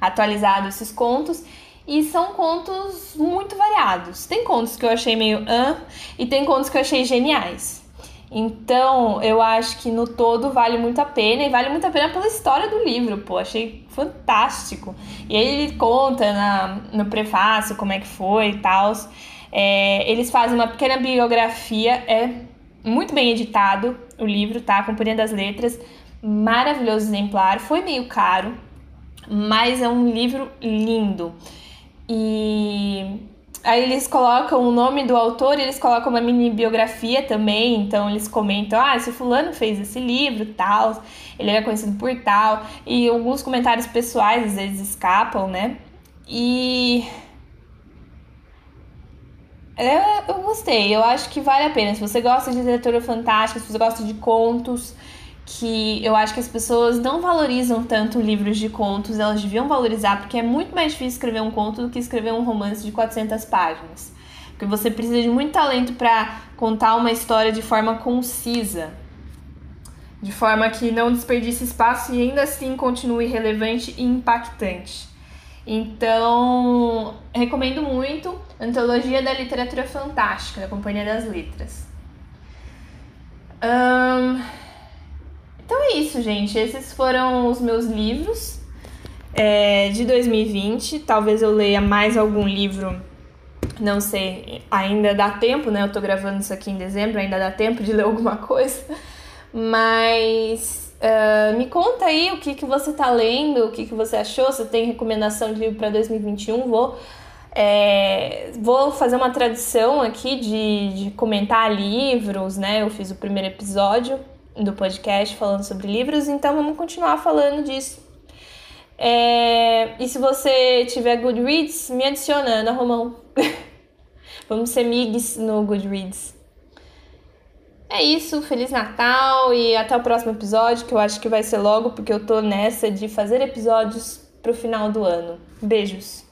atualizado esses contos. E são contos muito variados. Tem contos que eu achei meio ah, e tem contos que eu achei geniais. Então, eu acho que no todo vale muito a pena e vale muito a pena pela história do livro, pô, achei fantástico. E aí ele conta na, no prefácio como é que foi e tal. É, eles fazem uma pequena biografia, é muito bem editado o livro, tá? Companhia das Letras, maravilhoso exemplar, foi meio caro, mas é um livro lindo. E aí eles colocam o nome do autor e eles colocam uma mini biografia também, então eles comentam, ah, esse fulano fez esse livro, tal, ele era conhecido por tal, e alguns comentários pessoais às vezes escapam, né? E eu, eu gostei, eu acho que vale a pena. Se você gosta de literatura fantástica, se você gosta de contos, que eu acho que as pessoas não valorizam tanto livros de contos, elas deviam valorizar, porque é muito mais difícil escrever um conto do que escrever um romance de 400 páginas. Porque você precisa de muito talento para contar uma história de forma concisa, de forma que não desperdice espaço e ainda assim continue relevante e impactante. Então, recomendo muito Antologia da Literatura Fantástica, da Companhia das Letras. Um, então é isso, gente. Esses foram os meus livros é, de 2020. Talvez eu leia mais algum livro. Não sei, ainda dá tempo, né? Eu tô gravando isso aqui em dezembro, ainda dá tempo de ler alguma coisa. Mas uh, me conta aí o que, que você tá lendo, o que, que você achou, se tem recomendação de livro para 2021. Vou, é, vou fazer uma tradição aqui de, de comentar livros, né? Eu fiz o primeiro episódio do podcast falando sobre livros, então vamos continuar falando disso. É, e se você tiver Goodreads, me adiciona, Ana Romão. vamos ser migs no Goodreads. É isso, Feliz Natal e até o próximo episódio, que eu acho que vai ser logo, porque eu tô nessa de fazer episódios pro final do ano. Beijos!